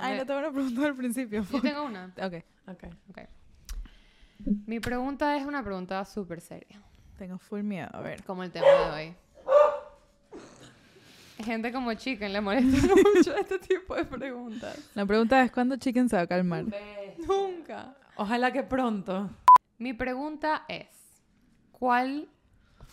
Ay, no tengo una pregunta al principio. Yo tengo una. Ok, Ok. Mi pregunta es una pregunta súper seria, tengo full miedo. A ver. como el tema de hoy. Gente como Chicken le molesta mucho este tipo de preguntas. La pregunta es, ¿cuándo Chicken se va a calmar? Nunca. Ojalá que pronto. Mi pregunta es, ¿cuál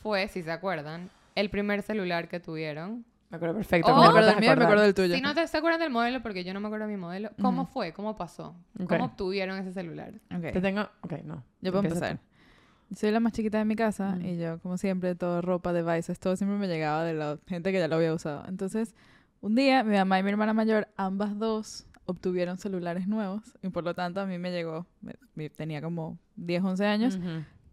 fue, si se acuerdan, el primer celular que tuvieron? Me acuerdo perfecto. Oh, ¿cómo me acuerdo del a mío y me acuerdo del tuyo. Si no te se acuerdan del modelo, porque yo no me acuerdo de mi modelo, ¿cómo Ujú. fue? ¿Cómo pasó? Ok. ¿Cómo obtuvieron ese celular? Ok, Te tengo... Ok, no. yo puedo empezar. Soy la más chiquita de mi casa y yo, como siempre, todo ropa, devices, todo siempre me llegaba de la gente que ya lo había usado. Entonces, un día, mi mamá y mi hermana mayor, ambas dos, obtuvieron celulares nuevos y por lo tanto a mí me llegó, me- me- tenía como 10, 11 tú. años,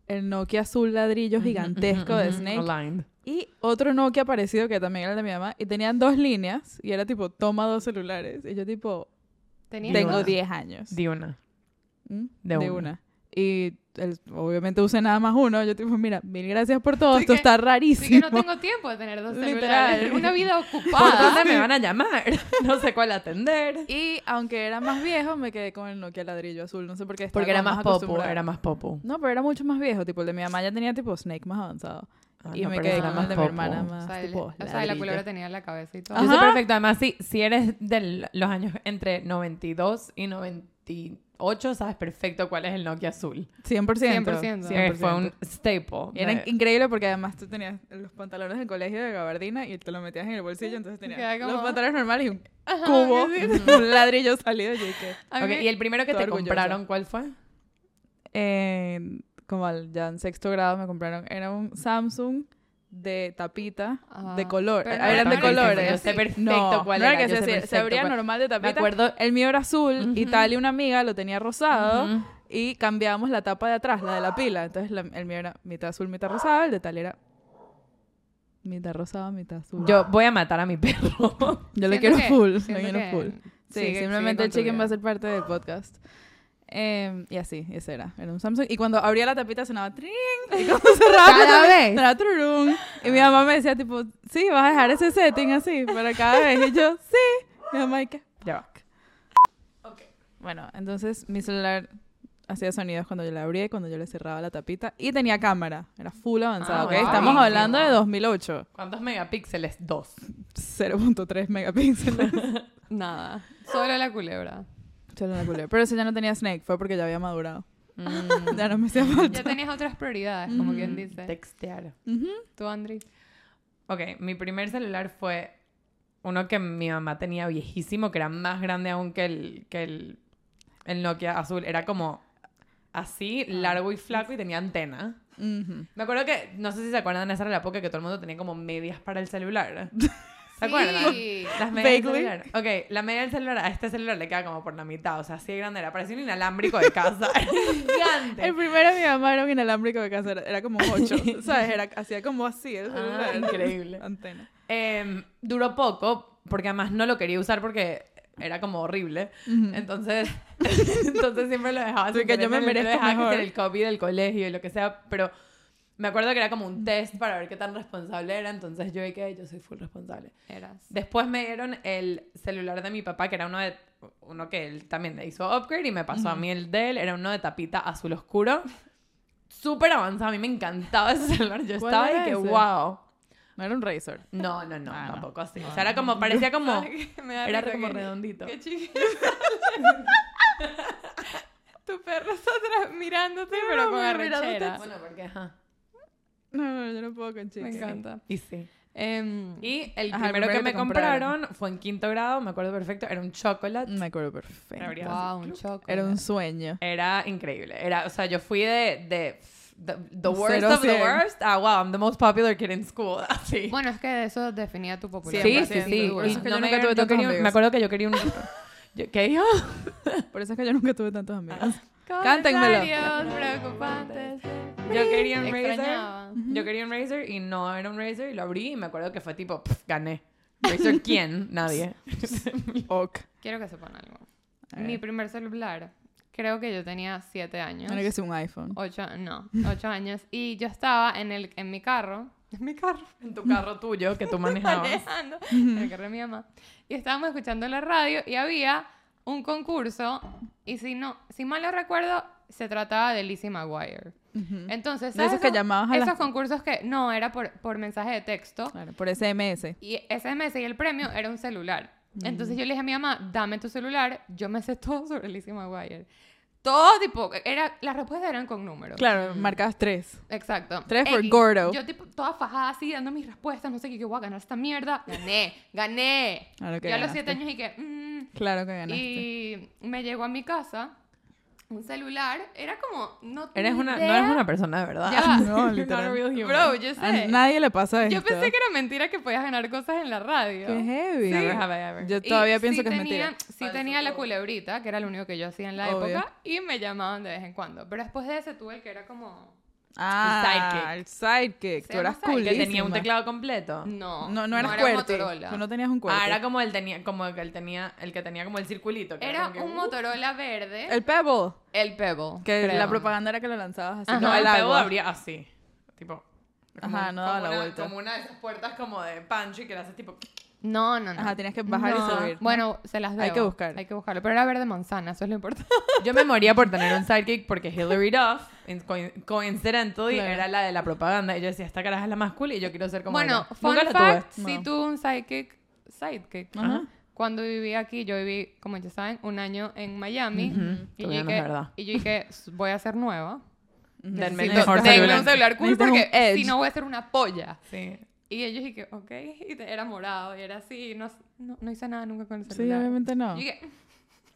el Nokia azul ladrillo gigantesco de. Snake Aligned. Y otro Nokia parecido que también era el de mi mamá y tenían dos líneas y era tipo, toma dos celulares. Y yo tipo, ¿Tenías tengo dos? 10 años. Di una. ¿Mm? De De, una. una. Y el- obviamente usé nada más uno. Yo tipo, mira, mil gracias por todo. Esto que- está Así rarísimo. que no tengo tiempo de tener dos Literal. celulares. Una vida ¿Por ocupada. dónde me van a llamar? No sé cuál atender. Y aunque era más viejo, me quedé con el Nokia ladrillo azul. No sé por qué. estaba Porque era más popu, acostumbrada. era más popu. No, pero era mucho más viejo. Tipo, el de mi mamá ya tenía tipo Snake más avanzado. Ah, y no, me quedé con más el de mi hermana O más sea, el- tipo o sea, la culebra tenía la cabeza y todo. Yo sé Ajá. perfecto. Además, si, si eres de los años entre 92 y 98, sabes perfecto cuál es el Nokia azul. 100%. 100%. Eh, fue un staple. Y era de- increíble porque además tú tenías los pantalones del colegio de gabardina y te los metías en el bolsillo, entonces tenías como- los pantalones normales y un Ajá, cubo, un ladrillo salido. Y que ¿Y el primero que te orgullosa. compraron cuál fue? en- como al- ya en sexto grado me compraron, era un Samsung de tapita Ah, de color, pero no eran era de se colores. Yo sé perfecto no, cuál no era. que yo se, sé se abría cuál- normal de Me tapita. acuerdo... El mío era azul y Ujú. tal y una amiga lo tenía rosado Ujú. y cambiábamos la tapa de atrás, la de la pila. Entonces la- el mío era mitad azul, mitad rosado, el de tal era mitad rosado, mitad azul. Yo voy a matar a mi perro. Yo le quiero que- full, le quiero que full. Sí, sigue- simplemente el chicken va a ser parte del podcast. Em, y así, ese era. Era un Samsung. Y cuando abría la tapita sonaba tring. Y cuando cerraba Cada vez. sonaba tururún. Y mi mamá me decía, tipo, sí, vas a dejar ese setting así para cada vez. Y yo, sí. Mi mamá, ¿y qué? Ya. Bueno, entonces mi celular hacía sonidos cuando yo le abría y cuando yo le cerraba la tapita. Y tenía cámara. Era full avanzado, Ah, ¿ok? wow. Estamos hablando de 2008. ¿Cuántos megapíxeles? Dos. 0.3 megapíxeles. Nada. Solo la culebra. Solo la culebra. Pero ese ya no tenía Snake. Fue porque ya había madurado. Mm, Ya no me hacía falta. Ya tenías otras prioridades, como Mm. quien dice. textear. Tú, Andri. Ok, mi primer celular fue uno que mi mamá tenía viejísimo, que era más grande aún que el, que el, el Nokia azul. Era como así, largo y flaco y tenía antena. Me acuerdo que, no sé si se acuerdan, esa era la época que todo el mundo tenía como medias para el celular. ¿Se acuerdan? Sí. Las medias del celular. Ok, la media del celular a este celular le queda como por la mitad. O sea, así de grande era. Parecía un inalámbrico de casa. Gigante. El primero mi mamá era un inalámbrico de casa, era, era como 8, ¿sabes? Era, hacía como así el Ah, celular. increíble. Antena. Em, duró poco, porque además no lo quería usar porque era como horrible. Ujú. Entonces, entonces siempre lo dejaba. Así que yo me lo merezco dejaba mejor. el copy del colegio y lo que sea, pero me acuerdo que era como un test para ver qué tan responsable era, entonces yo dije, yo soy full responsable. Eras. Después me dieron el celular de mi papá, que era uno de uno que él también le hizo upgrade y me pasó a mí el de él, era uno de tapita azul oscuro. Súper avanzado, a mí me encantaba ese celular. Yo ¿Cuál estaba y que ese? wow. No era un Razor. No, no, no, Ah, no. tampoco así. O sea, era como, parecía como, Me da era como que- redondito. Qué chiquito. tu perro está atrás mirándote, pero con pero mirándote. arrechera. Bueno, porque, ajá. No, no, yo no puedo con Me chicas. encanta. Y sí. Em, Y el Ajá, el primero que me compraron. compraron fue en quinto grado, me acuerdo perfecto, era un chocolate. Me acuerdo perfecto. Habría- wow, un chocolate. Era un sueño. Era increíble. Era, o sea, yo fui de, de the, the worst Cero of the worst a wow, I'm the most popular kid in school. Así. Bueno, es que eso definía tu sí, popularidad. sí, sí. Por Y eso es que no yo me nunca tuve tantos amigos. Me acuerdo que yo quería un... yo- ¿Qué dijo? Por eso es que yo nunca tuve tantos amigos. Cántenmelo. Cántenmelo. preocupantes. Yo quería un. Razer. Yo quería un Razer y no era un Razer y lo abrí y me acuerdo que fue tipo, pff, gané. ¿Razer quién? Nadie. Ok. Quiero que sepan algo. Mi primer celular, creo que yo tenía 7 años. Era que sea un iPhone. Ocho, no, 8 años. Y yo estaba en, el, en mi carro. En mi carro. en tu carro tuyo que tú manejabas. manejando en el carro de mi mamá. Y estábamos escuchando la radio y había un concurso y si no, si mal no recuerdo, se trataba de Lizzie McGuire. Ujú. Entonces, De esos que llamabas a esos las- concursos que no era por, por mensaje de texto Claro, por SMS. y SMS y el premio era un celular. Entonces yo le dije a mi mamá, dame tu celular, yo me sé todo sobre Lizzie McGuire. Todo tipo, era, las respuestas eran con números. Claro, marcabas tres. Exacto. Tres for X. gordo. Yo tipo toda fajada así dando mis respuestas, no sé qué, que voy a ganar esta mierda. Gané, gané. Claro que Yo a los siete años y que... mm, Claro que ganaste. y me llegó a mi casa un celular, era como... No Eres una, no idea. eres una persona de verdad. Ya. No, a literal. Bro, yo A sé. nadie le pasa esto. Yo pensé que era mentira que podías ganar cosas en la radio. Qué heavy. Never have I ever. Yo Y todavía pienso sí que es tenía, mentira. Sí Falso tenía la culebrita, que era lo único que yo hacía en la Obvio. época, y me llamaban de vez en cuando. Pero después de ese tuve el que era como... Ah, el sidekick. Se Tú eras cool. sidekick. que tenía un teclado completo. No, No, no eras era fuerte. Motorola. Tú no tenías un cuerpo. Ah, era como el tenía, como que él tenía, el que tenía como el circulito. que Era un uh, Motorola verde, el, El Pebble. Pebble. Que creo. la propaganda era que lo lanzabas así. Ajá. No, el el agua. abría así. Tipo. como Ajá, no daba la una- vuelta. Como una de esas puertas como de pancho y que le haces tipo. No, no, no. Ajá, tenías que bajar y No. subir. ¿no? Bueno, se las debo. Hay que buscar. Hay que buscarlo. Pero era verde manzana, eso es lo importante. Yo me moría por tener un sidekick porque Hillary Duff, in- coin- coincidentally, Claro. era la de la propaganda. Y yo decía, esta caraja es la más cool y yo quiero ser como bueno, ella. fun Nunca fact, tuve. sí No. tuve un sidekick. Sidekick. Ajá. Cuando viví aquí, yo viví, como ya saben, un año en Miami. Ujú, y, tú yo dije, verdad. y yo dije, voy a ser nueva. Denme un celular cool porque edge. si no voy a ser una polla. Sí. Y ellos dije, ok, y te- era morado y era así, y no, no, no hice nada nunca con el Sí, celular. obviamente no. Y dije,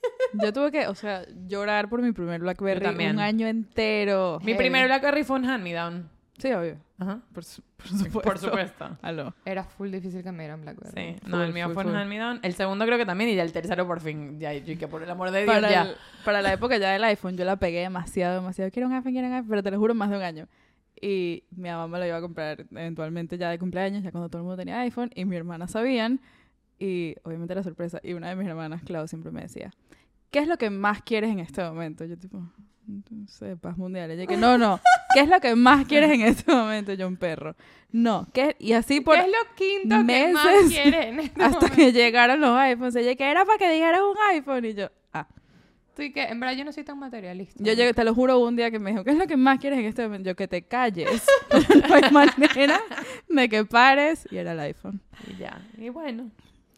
Yo tuve que, o sea, llorar por mi primer BlackBerry un año entero. Mi Heavy. primer BlackBerry fue un hand-me-down. Sí, obvio. Ajá. Por, su- por supuesto. Por supuesto. Aló. era full difícil que me dieran Blackberry. Sí, Full, no, el mío full, fue un full. hand-me-down. El segundo creo que también y ya el tercero por fin. Ya, yo que por el amor de Dios, Para, ya. el- para la época ya del iPhone, yo la pegué demasiado, demasiado. Quiero un iPhone, quiero un iPhone, pero te lo juro, más de un año. Y mi mamá me lo iba a comprar eventualmente ya de cumpleaños, ya cuando todo el mundo tenía iPhone, y mi hermana sabían, y obviamente era sorpresa. Y una de mis hermanas, Clau, siempre me decía, ¿qué es lo que más quieres en este momento? Yo tipo, no sé, paz mundial. Ella que, no, no, ¿qué es lo que más quieres en este momento? Yo, un perro. No, ¿qué? Y así por... ¿Qué es lo quinto que más meses en este Hasta momento? que llegaron los iPhones. Ella que era para que dijeras un iPhone. Y yo, ah. Tú y que, en verdad, yo no soy tan materialista. Yo llegué, te lo juro, un día que me dijo, ¿qué es lo que más quieres en este momento? Yo, que te calles. no hay manera de que pares. Y era el iPhone. Y ya. Y bueno.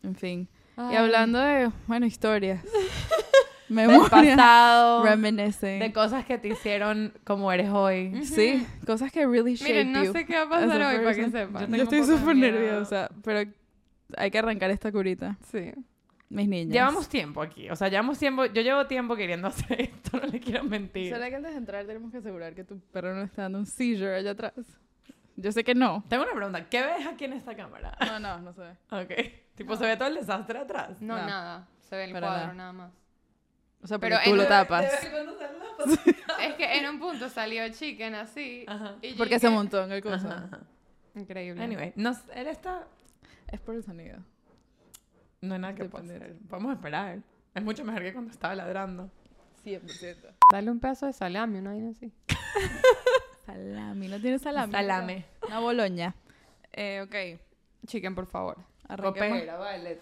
En fin. Y Ay. hablando de, bueno, historias. Del Memoria. pasado. Reminiscing. De cosas que te hicieron como eres hoy. Sí, cosas que really shape Miren, no you sé qué va a as pasar hoy para que sepan. Yo Yo estoy súper nerviosa, pero hay que arrancar esta curita. Sí. Mis niñas. Llevamos tiempo aquí. O sea, llevamos tiempo. Yo llevo tiempo queriendo hacer esto. No le quiero mentir. ¿Será que antes de entrar tenemos que asegurar que tu perro no está dando un seizure allá atrás? Yo sé que no. Tengo una pregunta. ¿Qué ves aquí en esta cámara? No, no, no sé. Ok. Tipo, ¿se ve todo el desastre atrás? No, No. nada. Se ve el Para cuadro nada. nada más. O sea, Pero pero tú en- lo tapas. Es que en un punto salió Chicken así. Ajá. y Porque dije, se montó en el coso. Ajá, ajá. Increíble. Anyway, nos, él está... Es por el sonido. No hay nada que hacer. Podemos esperar. Es mucho mejor que cuando estaba ladrando. 100%. Dale un pedazo de salami, una vaina así. Salami, ¿no tiene salami? Salame. Una boloña. Eh, ok. Chicken, por favor. Arranquemos, Copera, vale.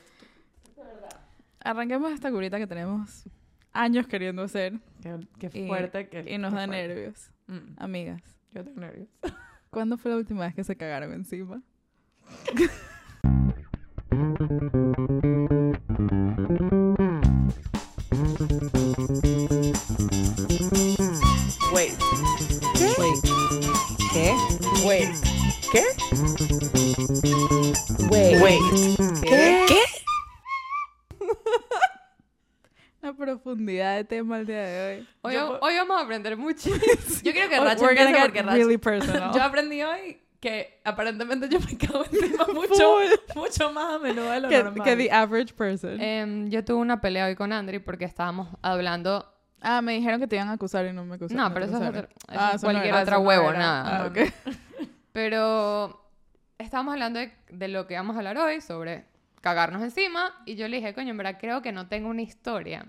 arranquemos esta curita que tenemos años queriendo hacer. Qué, qué Y, fuerte. que, y nos da fuerte. nervios. Mm, Amigas, yo tengo nervios. ¿cuándo fue la última vez que se cagaron encima? Wait. ¿Qué? Wait. ¿Qué? ¿Qué? La profundidad de tema el día de hoy. Hoy, Yo- hoy vamos a aprender muchísimo. Yo quiero que Racha we're porque Racha... really personal. Yo aprendí hoy que aparentemente yo me cago encima mucho, mucho más a menudo de lo que, normal. que the average person. Em, yo tuve una pelea hoy con Andri porque estábamos hablando. ah, me dijeron que te iban a acusar y no me acusaron. No, pero eso es, otro- eso Ah, cualquier otra huevo, nada. Ah, ok. Pero estábamos hablando de, de lo que vamos a hablar hoy, sobre cagarnos encima. Y yo le dije, coño, en verdad creo que no tengo una historia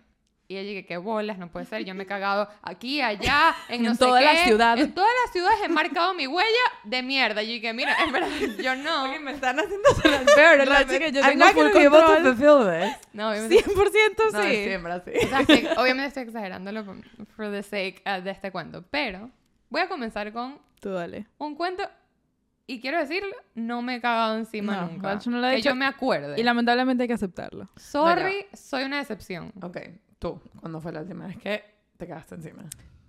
Y ella dije, qué bolas, no puede ser. Yo me he cagado aquí, allá, en, En no sé toda la qué. ciudad. En todas las ciudades he marcado mi huella de mierda. Y yo dije, mira, en verdad, yo no. Oye, me están haciendo sonar peor. Like, chica, yo tengo not full gonna be able to control. fulfill this. No, obviamente. 100% No, sí. siempre así. O sea, estoy- obviamente estoy exagerándolo por for the sake uh, de este cuento. Pero voy a comenzar con Tú dale. un cuento. Y quiero decirlo, no me he cagado encima No, nunca. Nacho no lo ha que dicho. yo me acuerde. Y lamentablemente hay que aceptarlo. Sorry, soy una decepción. Ok, tú, ¿cuándo fue la última vez que te cagaste encima?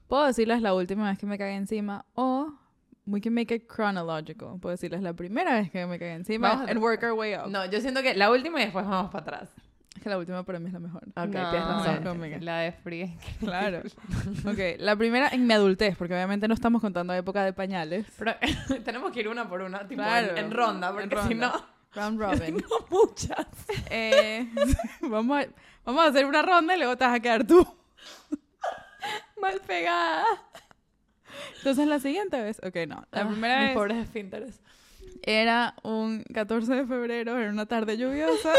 Puedo decirles la última vez que me cagué encima o we can make it chronological. Puedo decirles la primera vez que me cagué encima and work our way up. No, yo siento que la última y después vamos para atrás. Es que la última para mí es la mejor. Ok, no, tienes razón. no, Miguel. la de Free. Claro. ok, la primera en mi adultez, porque obviamente no estamos contando época de pañales. Pero tenemos que ir una por una, tipo Claro. en, en ronda, En porque ronda. si no, Round robin. tengo muchas. Eh, vamos, a, vamos a hacer una ronda y luego te vas a quedar tú. Mal pegada. Entonces la siguiente vez, ok, no. La Ah, primera mis vez pobres esfínteres. Era un 14 de febrero, era una tarde lluviosa.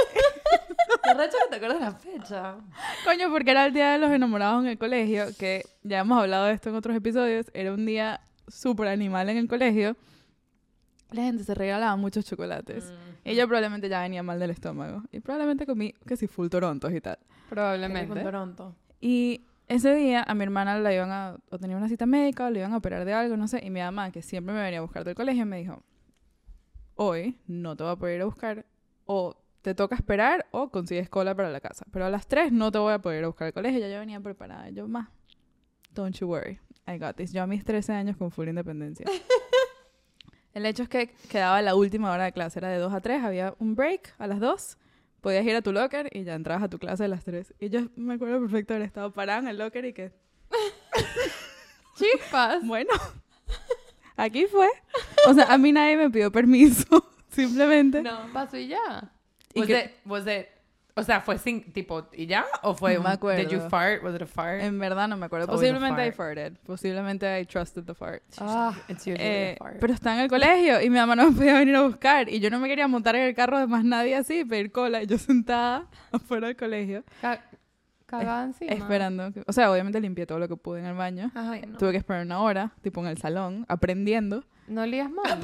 Te recho que te acuerdas la fecha. Coño, porque era el día de los enamorados en el colegio, que ya hemos hablado de esto en otros episodios. Era un día súper animal en el colegio. La gente se regalaba muchos chocolates. Mm. Y yo probablemente ya venía mal del estómago. Y probablemente comí que si full torontos y tal. Con Probablemente. Toronto. Y ese día a mi hermana la iban a, o tenía una cita médica o le iban a operar de algo, no sé. Y mi mamá, que siempre me venía a buscar del colegio, me dijo, hoy no te voy a poder ir a buscar o te toca esperar o consigues cola para la casa. Pero a las 3 no te voy a poder ir a buscar al colegio. Ya yo venía preparada. Yo, más, don't you worry. I got this. Yo a mis 13 años con full independencia. El hecho es que quedaba la última hora de clase. Era de 2 a 3. Había un break a las 2. Podías ir a tu locker y ya entrabas a tu clase a las 3. Y yo me acuerdo perfecto de haber estado parada en el locker y que, Chispas. bueno, aquí fue. O sea, a mí nadie me pidió permiso. Simplemente. No. Pasó y ya. Y Was que- it, was it, o sea, fue sin, tipo, ¿y ya? ¿O fue No me acuerdo. Did you fart? Was it a fart? En verdad no me acuerdo. Posiblemente I fart. farted. Posiblemente I trusted the fart. Ah, It's usually Eh, a fart. pero estaba en el colegio y mi mamá no me podía venir a buscar y yo no me quería montar en el carro de más nadie así, pedir cola y yo sentada afuera del colegio cagada encima. esperando. o sea, obviamente limpié todo lo que pude en el baño. Ay, no. Tuve que esperar una hora, tipo en el salón, aprendiendo. No lías mal.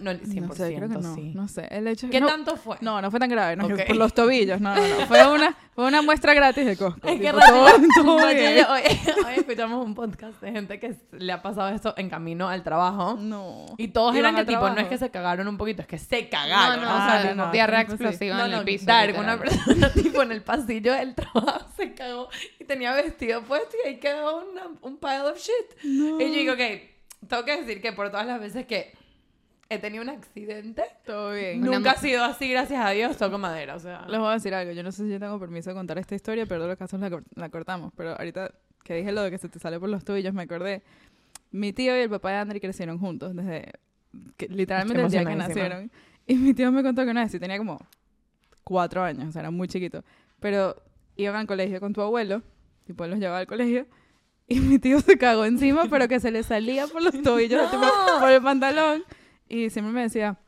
No, 100% no sé, creo que no. sí. No sé, el hecho ¿Qué no, tanto fue? No, no fue tan grave, no, Ok. por los tobillos, no, no, no. Fue una, fue una muestra gratis de Costco. Es que todo, todo hoy, hoy escuchamos un podcast de gente que le ha pasado esto en camino al trabajo. No. Y todos eran que tipo, no es que se cagaron un poquito, es que se No, cagaron. no, o o sea, no, no, diarrea explosiva no, en no, el piso. Literal. una persona tipo en el pasillo del trabajo se cagó y tenía vestido puesto y ahí quedó una- un pile of shit. No. Y yo digo, ok, tengo que decir que por todas las veces que he tenido un accidente, Todo bien. Una nunca ha sido así, gracias a Dios, toco madera, o sea. Les voy a decir algo. Yo no sé si yo tengo permiso de contar esta historia, pero de los casos la, cor- la cortamos. Pero ahorita que dije lo de que se te sale por los tobillos, me acordé. Mi tío y el papá de Andri crecieron juntos desde que, literalmente el día que nacieron. Y mi tío me contó que una vez, sí tenía como cuatro años, o sea, era muy chiquito. Pero iban al colegio con tu abuelo, tipo él los llevaba al colegio. Y mi tío se cagó encima, pero que se le salía por los tobillos, tipo, por el pantalón. Y siempre me decía,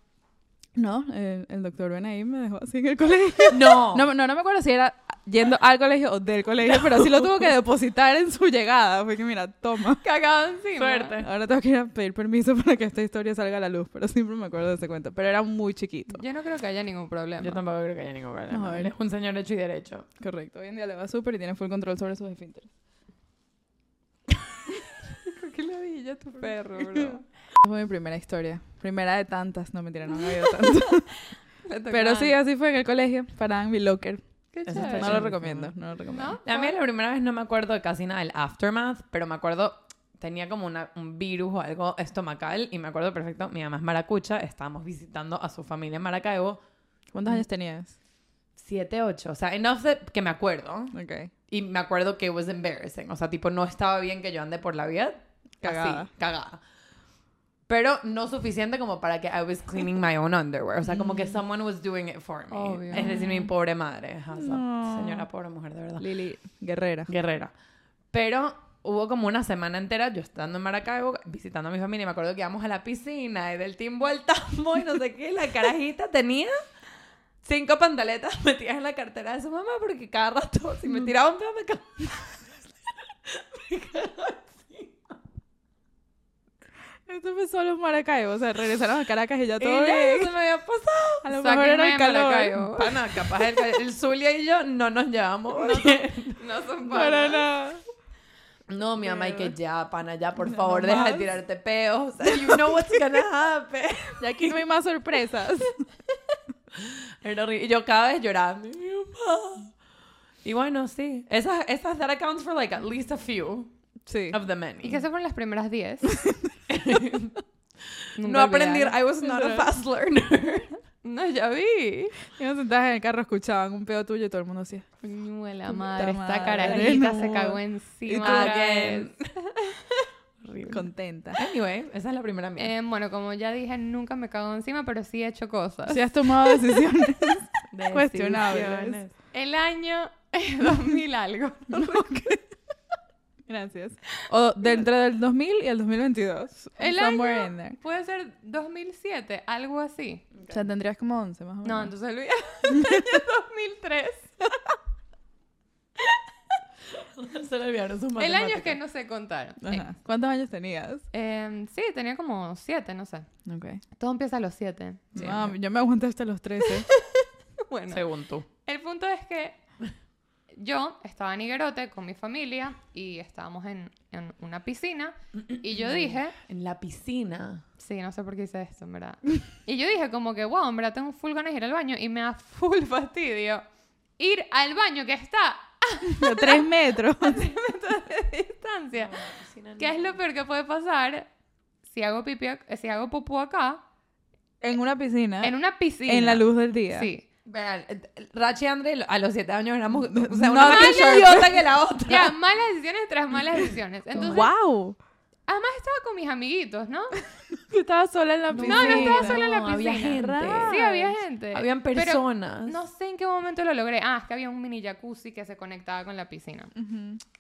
no, el, el doctor Benaim me dejó así en el colegio. No. No, no, no me acuerdo si era yendo al colegio o del colegio, pero sí lo tuvo que depositar en su llegada. Fue que, mira, toma. Cagado encima. Suerte. Ahora tengo que ir a pedir permiso para que esta historia salga a la luz, pero siempre me acuerdo de ese cuento. Pero era muy chiquito. Yo no creo que haya ningún problema. Yo tampoco creo que haya ningún problema. No. Él es un señor hecho y derecho. Correcto. Hoy en día le va súper y tiene full control sobre sus esfínteres. ¿Por qué le dije tu perro, bro? Esa fue mi primera historia. Primera de tantas. No, mentira, no me habido tantas. pero sí, así fue en el colegio. Paraban mi locker. Qué Eso chévere. está No lo recomiendo, no lo recomiendo. ¿No? A mí la primera vez no me acuerdo de casi nada del aftermath, pero me acuerdo, tenía como una- un virus o algo estomacal y me acuerdo perfecto, mi mamá es maracucha, estábamos visitando a su familia en Maracaibo, ¿Cuántos años tenías? 7, 8, o sea, enough that- que me acuerdo. Ok. Y me acuerdo que it was embarrassing, o sea, tipo, no estaba bien que yo ande por la vida Cagada. así, cagada. Pero no suficiente como para que I was cleaning my own underwear. O sea, como que someone was doing it for me. Obvio. Es decir, mi pobre madre. No. Señora pobre mujer, de verdad. Lili Guerrera. Guerrera. Pero hubo como una semana entera yo estando en Maracaibo visitando a mi familia y me acuerdo que íbamos a la piscina y del timbo al tambo y no sé qué. La carajita tenía cinco pantaletas metidas en la cartera de su mamá porque cada rato, si me tiraba un pedo, me cagaba. me cagaba. Esto fue solo en Maracaibo. O sea, regresaron a Caracas y ya Y todo ya bien. eso me había pasado. A lo mejor era el calor. Maracaibo. Pana, capaz el, el Zulia y yo no nos llevamos bien. No son Para nada. No, mi mamá, y que ya, pana, ya, por No favor, deja de tirarte peos. O sea, you know what's gonna happen. Y aquí no hay más sorpresas. Era horrible. Y yo cada vez llorando. Y. Y bueno, sí. Esas, esas that accounts for like at least a few Sí. of the many. ¿Y qué se fueron las primeras 10? no aprendí. I was not a fast learner. No, ya vi. Iban sentadas en el carro, escuchaban un pedo tuyo y todo el mundo hacía. Coñuela Puta madre, esta carajita se no. cagó Y encima. Again. Contenta. Anyway, esa es la primera mía. Eh, bueno, como ya dije, nunca me cago encima, pero sí he hecho cosas. Si has tomado decisiones. Decisiones. cuestionables. El año 2000 algo. Gracias. O dentro del 2000 y el 2022. El Somewhere año in there. puede ser 2007, algo así. O sea, tendrías como 11 más o menos. No, entonces el año 2003. Se le olvidaron sus El año es que no sé contar. Ajá. ¿Cuántos años tenías? Eh, em, sí, tenía como 7, no sé. Ok. Todo empieza a los 7. Sí. No, yo me aguanté hasta los 13. Bueno, Según tú. el punto es que yo estaba en Higuerote con mi familia y estábamos en, en una piscina y yo dije, En la piscina. sí, no sé por qué hice esto, en verdad. Y yo dije como que, wow, en verdad tengo full ganas de ir al baño y me da full fastidio ir al baño que está De 3 metros. a 3 metros de distancia. ¿Qué es lo peor que puede pasar si hago pipí, ac- si hago popó acá En una piscina. en una piscina? En la luz del día. Sí. Vean, eh, Rachi y André a los 7 años éramos o sea, No una más te short. idiota que la otra. Ya, malas decisiones tras malas decisiones. Entonces, ¡Wow! además estaba con mis amiguitos, ¿no? Estaba sola en la piscina. No, no estaba sola en la No, piscina. había gente. Sí, había gente. Habían Pero personas. no sé en qué momento lo logré. Ah, es que había un mini jacuzzi que se conectaba con la piscina.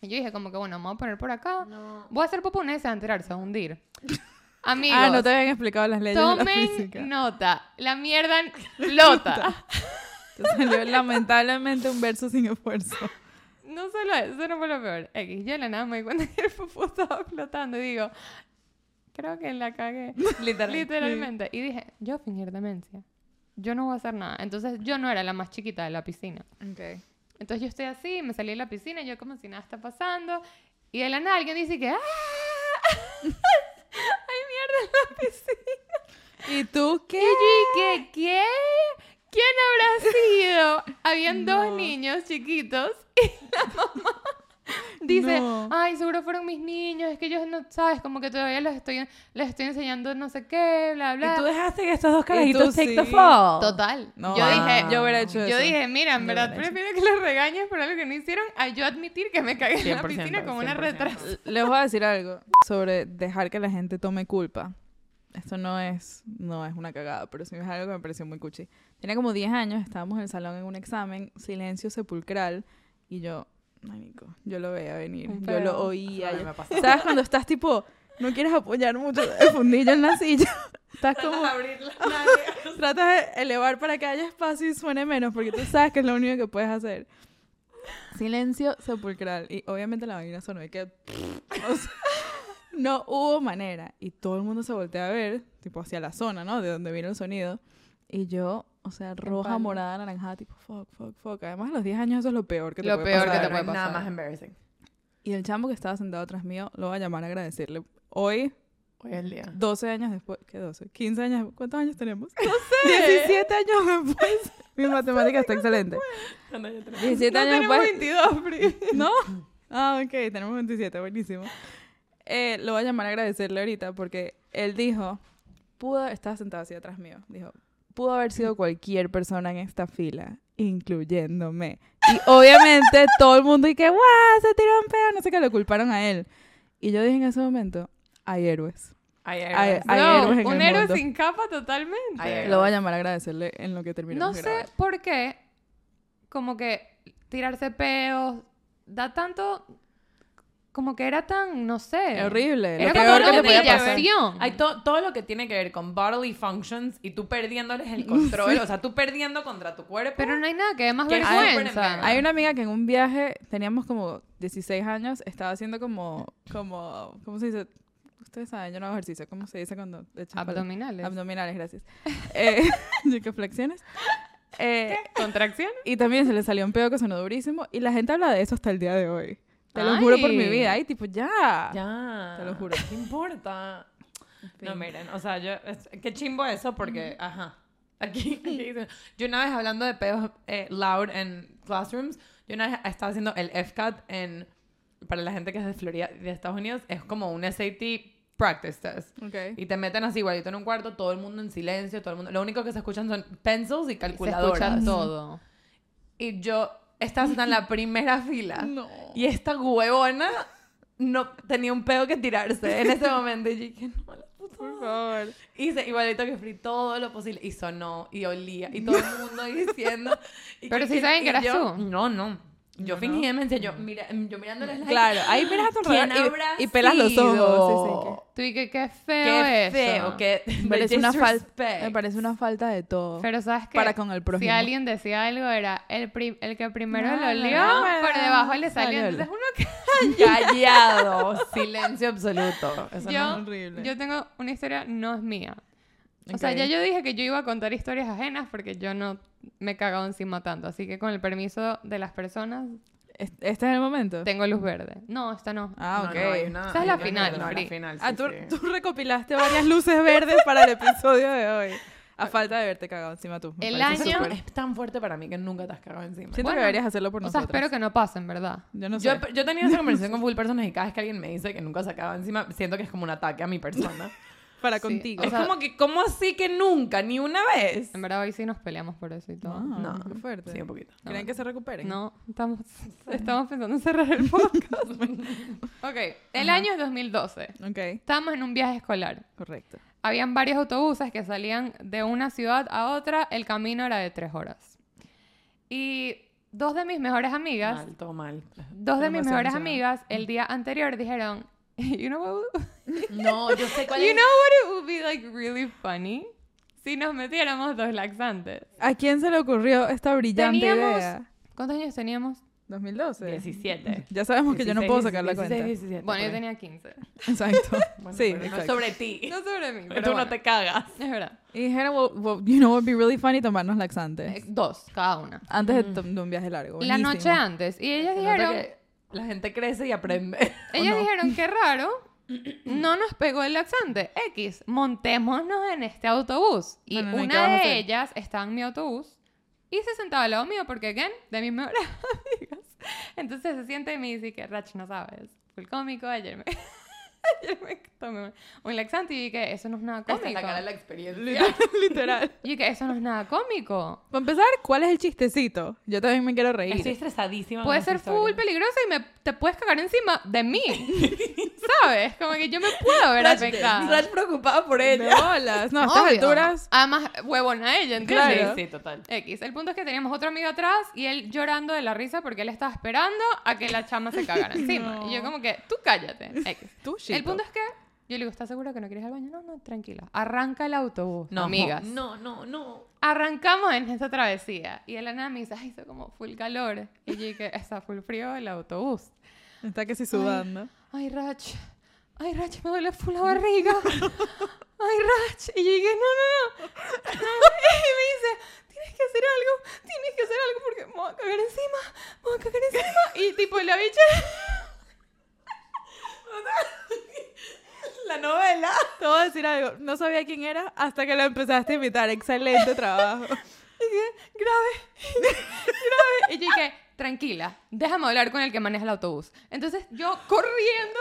Y yo dije como que, bueno, vamos a poner por acá. No. Voy a hacer popó, nadie se va a enterar, se va a hundir. Amigos, Ah, no te habían explicado las leyes de la tomen física. nota. La mierda flota. Te salió lamentablemente un verso sin esfuerzo. No solo eso, eso no fue lo peor. X, yo la nada me di cuenta que el popó estaba flotando y digo, creo que la cagué. Literal. Literalmente. Y dije, yo fingir demencia. Yo no voy a hacer nada. Entonces yo no era la más chiquita de la piscina. Ok. Entonces yo estoy así, me salí de la piscina, yo como si nada está pasando. Y de la nada alguien dice que ¡Ah! ¡Hay mierda en la piscina! ¿Y tú qué? Y yo dije, ¿qué? ¿Quién habrá sido? Habían No. dos niños chiquitos y la mamá dice, No. ay, seguro fueron mis niños, es que ellos no, sabes, como que todavía les estoy, les estoy enseñando no sé qué, bla, bla. Y tú dejaste que estos dos tú carajitos take the sí. fall. Total. No, yo ah, dije, yo hubiera hecho yo eso. dije, mira, en verdad prefiero que les regañes por algo que no hicieron a yo admitir que me cagué en la 100%, piscina como una 100%. retrasada. Les voy a decir algo sobre dejar que la gente tome culpa. Esto no es, no es una cagada, pero sí es algo que me pareció muy cuchi. Tenía como 10 años, estábamos en el salón en un examen, silencio sepulcral, y yo, marico, yo lo veía venir, yo lo oía. Yo-. ¿Sabes cuando estás tipo, no quieres apoyar mucho el fundillo en la silla? Estás como, tratas de elevar para que haya espacio y suene menos, porque tú sabes que es lo único que puedes hacer. Silencio sepulcral. Y obviamente la vaina sonó y que... o sea, no hubo manera. Y todo el mundo se voltea a ver, tipo hacia la zona, ¿no? De donde vino el sonido. Y yo, o sea, roja, morada, naranjada, tipo, fuck, fuck, fuck. Además, a los 10 años eso es lo peor que te Lo puede peor que pasar. te puede no hay Nada pasar. más embarrassing. Y el chamo que estaba sentado atrás mío, lo voy a llamar a agradecerle. Hoy, Hoy es el día. 12 años después, ¿qué 12? 15 años, ¿cuántos años tenemos? No sé. 17 años después. Mi matemática está excelente. 17 años tenemos después. 22, Pri. ¿No? Ah, ok, tenemos 27, buenísimo. Eh, lo voy a llamar a agradecerle ahorita porque él dijo, pudo, estaba sentado así atrás mío, dijo, pudo haber sido cualquier persona en esta fila, incluyéndome. Y obviamente todo el mundo y que, guau, se tiró un pedo, no sé qué, lo culparon a él. Y yo dije en ese momento, hay héroes. Hay Hay- héroes. hay No, héroes en un el héroe mundo. sin capa totalmente. Lo voy a llamar a agradecerle en lo que terminemos No sé grabar. por qué, como que tirarse peos da tanto como que era tan, no sé. Horrible. Era Lo como peor una que te podía pasar. humillación. Hay to- todo lo que tiene que ver con bodily functions y tú perdiéndoles el control, o sea, tú perdiendo contra tu cuerpo. Pero no hay nada que dé más Que vergüenza. Hay una amiga que en un viaje, teníamos como 16 años, estaba haciendo como, como, ¿cómo se dice? Ustedes saben, yo no hago ejercicio. ¿Cómo se dice cuando echan Abdominales. Abdominales, gracias. Eh, ¿y qué flexiones? Eh, ¿Contracciones? y también se le salió un pedo que sonó durísimo. Y la gente habla de eso hasta el día de hoy. Te lo juro por mi Ay. vida. Ay, tipo, ya. Ya. Te lo juro. ¿Qué importa? No, miren, o sea, yo, es- qué chimbo eso porque, ajá. Aquí, aquí yo una vez hablando de pedos eh, loud en classrooms, yo una vez estaba haciendo el FCAT en, para la gente que es de Florida, de Estados Unidos, es como un SAT practice test. Ok. Y te meten así igualito en un cuarto, todo el mundo en silencio, todo el mundo, lo único que se escuchan son pencils y Se calculadoras. escucha todo. Y yo estaba sentada en la primera fila. No. Y esta huevona no tenía un pedo que tirarse en ese momento. Y yo dije, no, la puta Por favor. Hice igualito que fui todo lo posible. Y sonó, y olía, y todo el mundo diciendo. y Pero sí saben que eras yo- tú. No, no. Yo No, fingí no. yo, mira, yo mirándoles la Claro, ahí miras a tu ¿Quién alrededor habrá y, y pelas los ojos. Tú y que qué feo Qué eso. feo, qué Me parece, una me parece una falta de todo. Pero sabes que Para con el si prójimo. alguien decía algo era el, pri- el que primero No, lo no, por debajo le salió. Entonces uno que Callado, silencio absoluto. Eso yo, no- horrible. yo tengo una historia, no es mía. O sea, ya yo dije que yo iba a contar historias ajenas porque yo no me he cagado encima tanto. Así que con el permiso de las personas, ¿Es- ¿Este es el momento? tengo luz verde. No, esta no. Ah, No, ok. no, hay una- Esa es la final, no, la final, ah, sí, tú, sí. tú recopilaste varias luces verdes para el episodio de hoy. A falta de haberte cagado encima tú. El año súper. es tan fuerte para mí que nunca te has cagado encima. Siento Bueno, que deberías hacerlo por O sea, nosotros. espero que no pasen, ¿verdad? Yo no sé. Yo, yo he tenido esa conversación con full personas y cada vez que alguien me dice que nunca se acaba encima, siento que es como un ataque a mi persona. para Sí, contigo. o es sea- como que, ¿cómo así que nunca? Ni una vez. En verdad hoy sí nos peleamos por eso y todo. no, No. qué fuerte. Sí, un poquito. ¿Creen que se recuperen? No, estamos, estamos pensando en cerrar el podcast. ok, el Ajá. año es 2012. Ok, Estábamos en un viaje escolar. correcto. Habían varios autobuses que salían de una ciudad a otra. El camino era de tres horas. Y dos de mis mejores amigas, Mal, todo mal. dos de mis mejores amigas, el día anterior dijeron, you know what, No, yo sé cuál you es. know what it would be like really funny si nos metiéramos dos laxantes. ¿A quién se le ocurrió esta brillante Teníamos- idea? ¿Cuántos años teníamos? 2012. 17. Ya sabemos que yo no 16, puedo sacar la 16, cuenta. 17, Bueno, yo ahí. tenía 15. Exacto. Bueno, sí, pero no exacto. sobre ti. No sobre mí, pero Tú bueno, no te cagas. es verdad. Y dijeron, well, well, you know what would be really funny tomarnos laxantes. Eh, Dos, cada una. Antes de, to- de un viaje largo. La Buenísimo. noche antes. Y ellas Se nota dijeron, que La gente crece y aprende. ellas no? dijeron, qué raro, no nos pegó el laxante. X, montémonos en este autobús. Y No, no, no, ¿y qué una de ellas estaba en mi autobús y se sentaba al lado mío porque, again, de mis mejores amigas. Entonces se siente y me dice que, Rach, no sabes. Fue el cómico, ayer me... ayer me tomé un laxante y dije, eso no es nada cómico. es la cara de la experiencia. Literal. Literal. Y dije, eso no es nada cómico. Para empezar, ¿cuál es el chistecito? Yo también me quiero reír. Estoy estresadísima. Puede ser esta full peligrosa y me, te puedes cagar encima de mí. ¿Sabes? Como que yo me puedo ver afectada. Rach preocupada por ella. bolas. No, a estas alturas. Además, huevona ella, ¿entiendes? Claro. Sí, sí, total. X. El punto es que teníamos otro amigo atrás y él llorando de la risa porque él estaba esperando a que la chama se cagara encima. No. Y yo como que, tú cállate. X. Tú, El punto es que yo le digo, ¿estás segura que no quieres ir al baño? No, no, tranquila. Arranca el autobús, No, amigas. No, no, no. Arrancamos en esta travesía y de la nada me dice, ay, hizo como full calor. Y yo dije, está full frío el autobús. Está que sí sudando. Ay, Rach. Ay, Rach, me duele full la barriga. Ay, Rach. Y yo dije, no, no, no. no. Y me dice, tienes que hacer algo. Tienes que hacer algo porque me voy a cagar encima. Me voy a cagar encima. Y tipo, la bicha... La novela. Te voy a decir algo. No sabía quién era hasta que lo empezaste a invitar. Excelente trabajo. grave, grave. Y yo dije, tranquila, déjame hablar con el que maneja el autobús. Entonces yo corriendo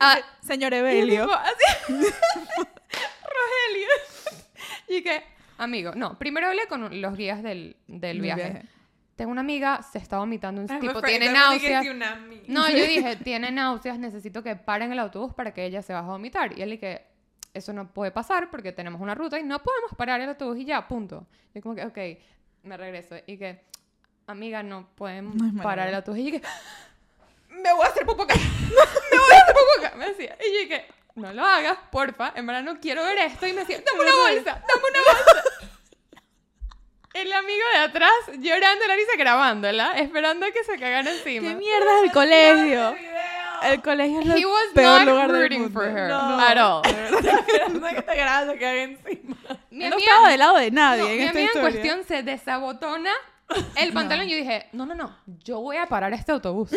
a... Señor y Evelio. Rogelio. Y dije, amigo, no, primero hablé con los guías del, del Del viaje. viaje. Tengo una amiga, se está vomitando, un I'm tipo, tiene náuseas. No, yo dije, tiene náuseas, necesito que paren el autobús para que ella se baje a vomitar. Y él dije, eso no puede pasar porque tenemos una ruta y no podemos parar el autobús y ya, punto. Yo como que, ok, me regreso. Y que, amiga, no podemos No parar el autobús. Y que, me voy a hacer popó acá, me voy a hacer popó acá, me decía. Y yo dije, no lo hagas, porfa, en verdad no quiero ver esto. Y me decía, dame una bolsa, dame una bolsa. El amigo de atrás llorando la risa grabándola, esperando a que se cagara encima. ¿Qué mierda es el colegio? El colegio es He el was peor not lugar del rooting mundo. for her No. at all. Esperando que te se encima. Mi no amiga- estaba del lado de nadie No, en mi esta amiga en historia. cuestión se desabotona el pantalón y yo dije, no, no, no, yo voy a parar este autobús.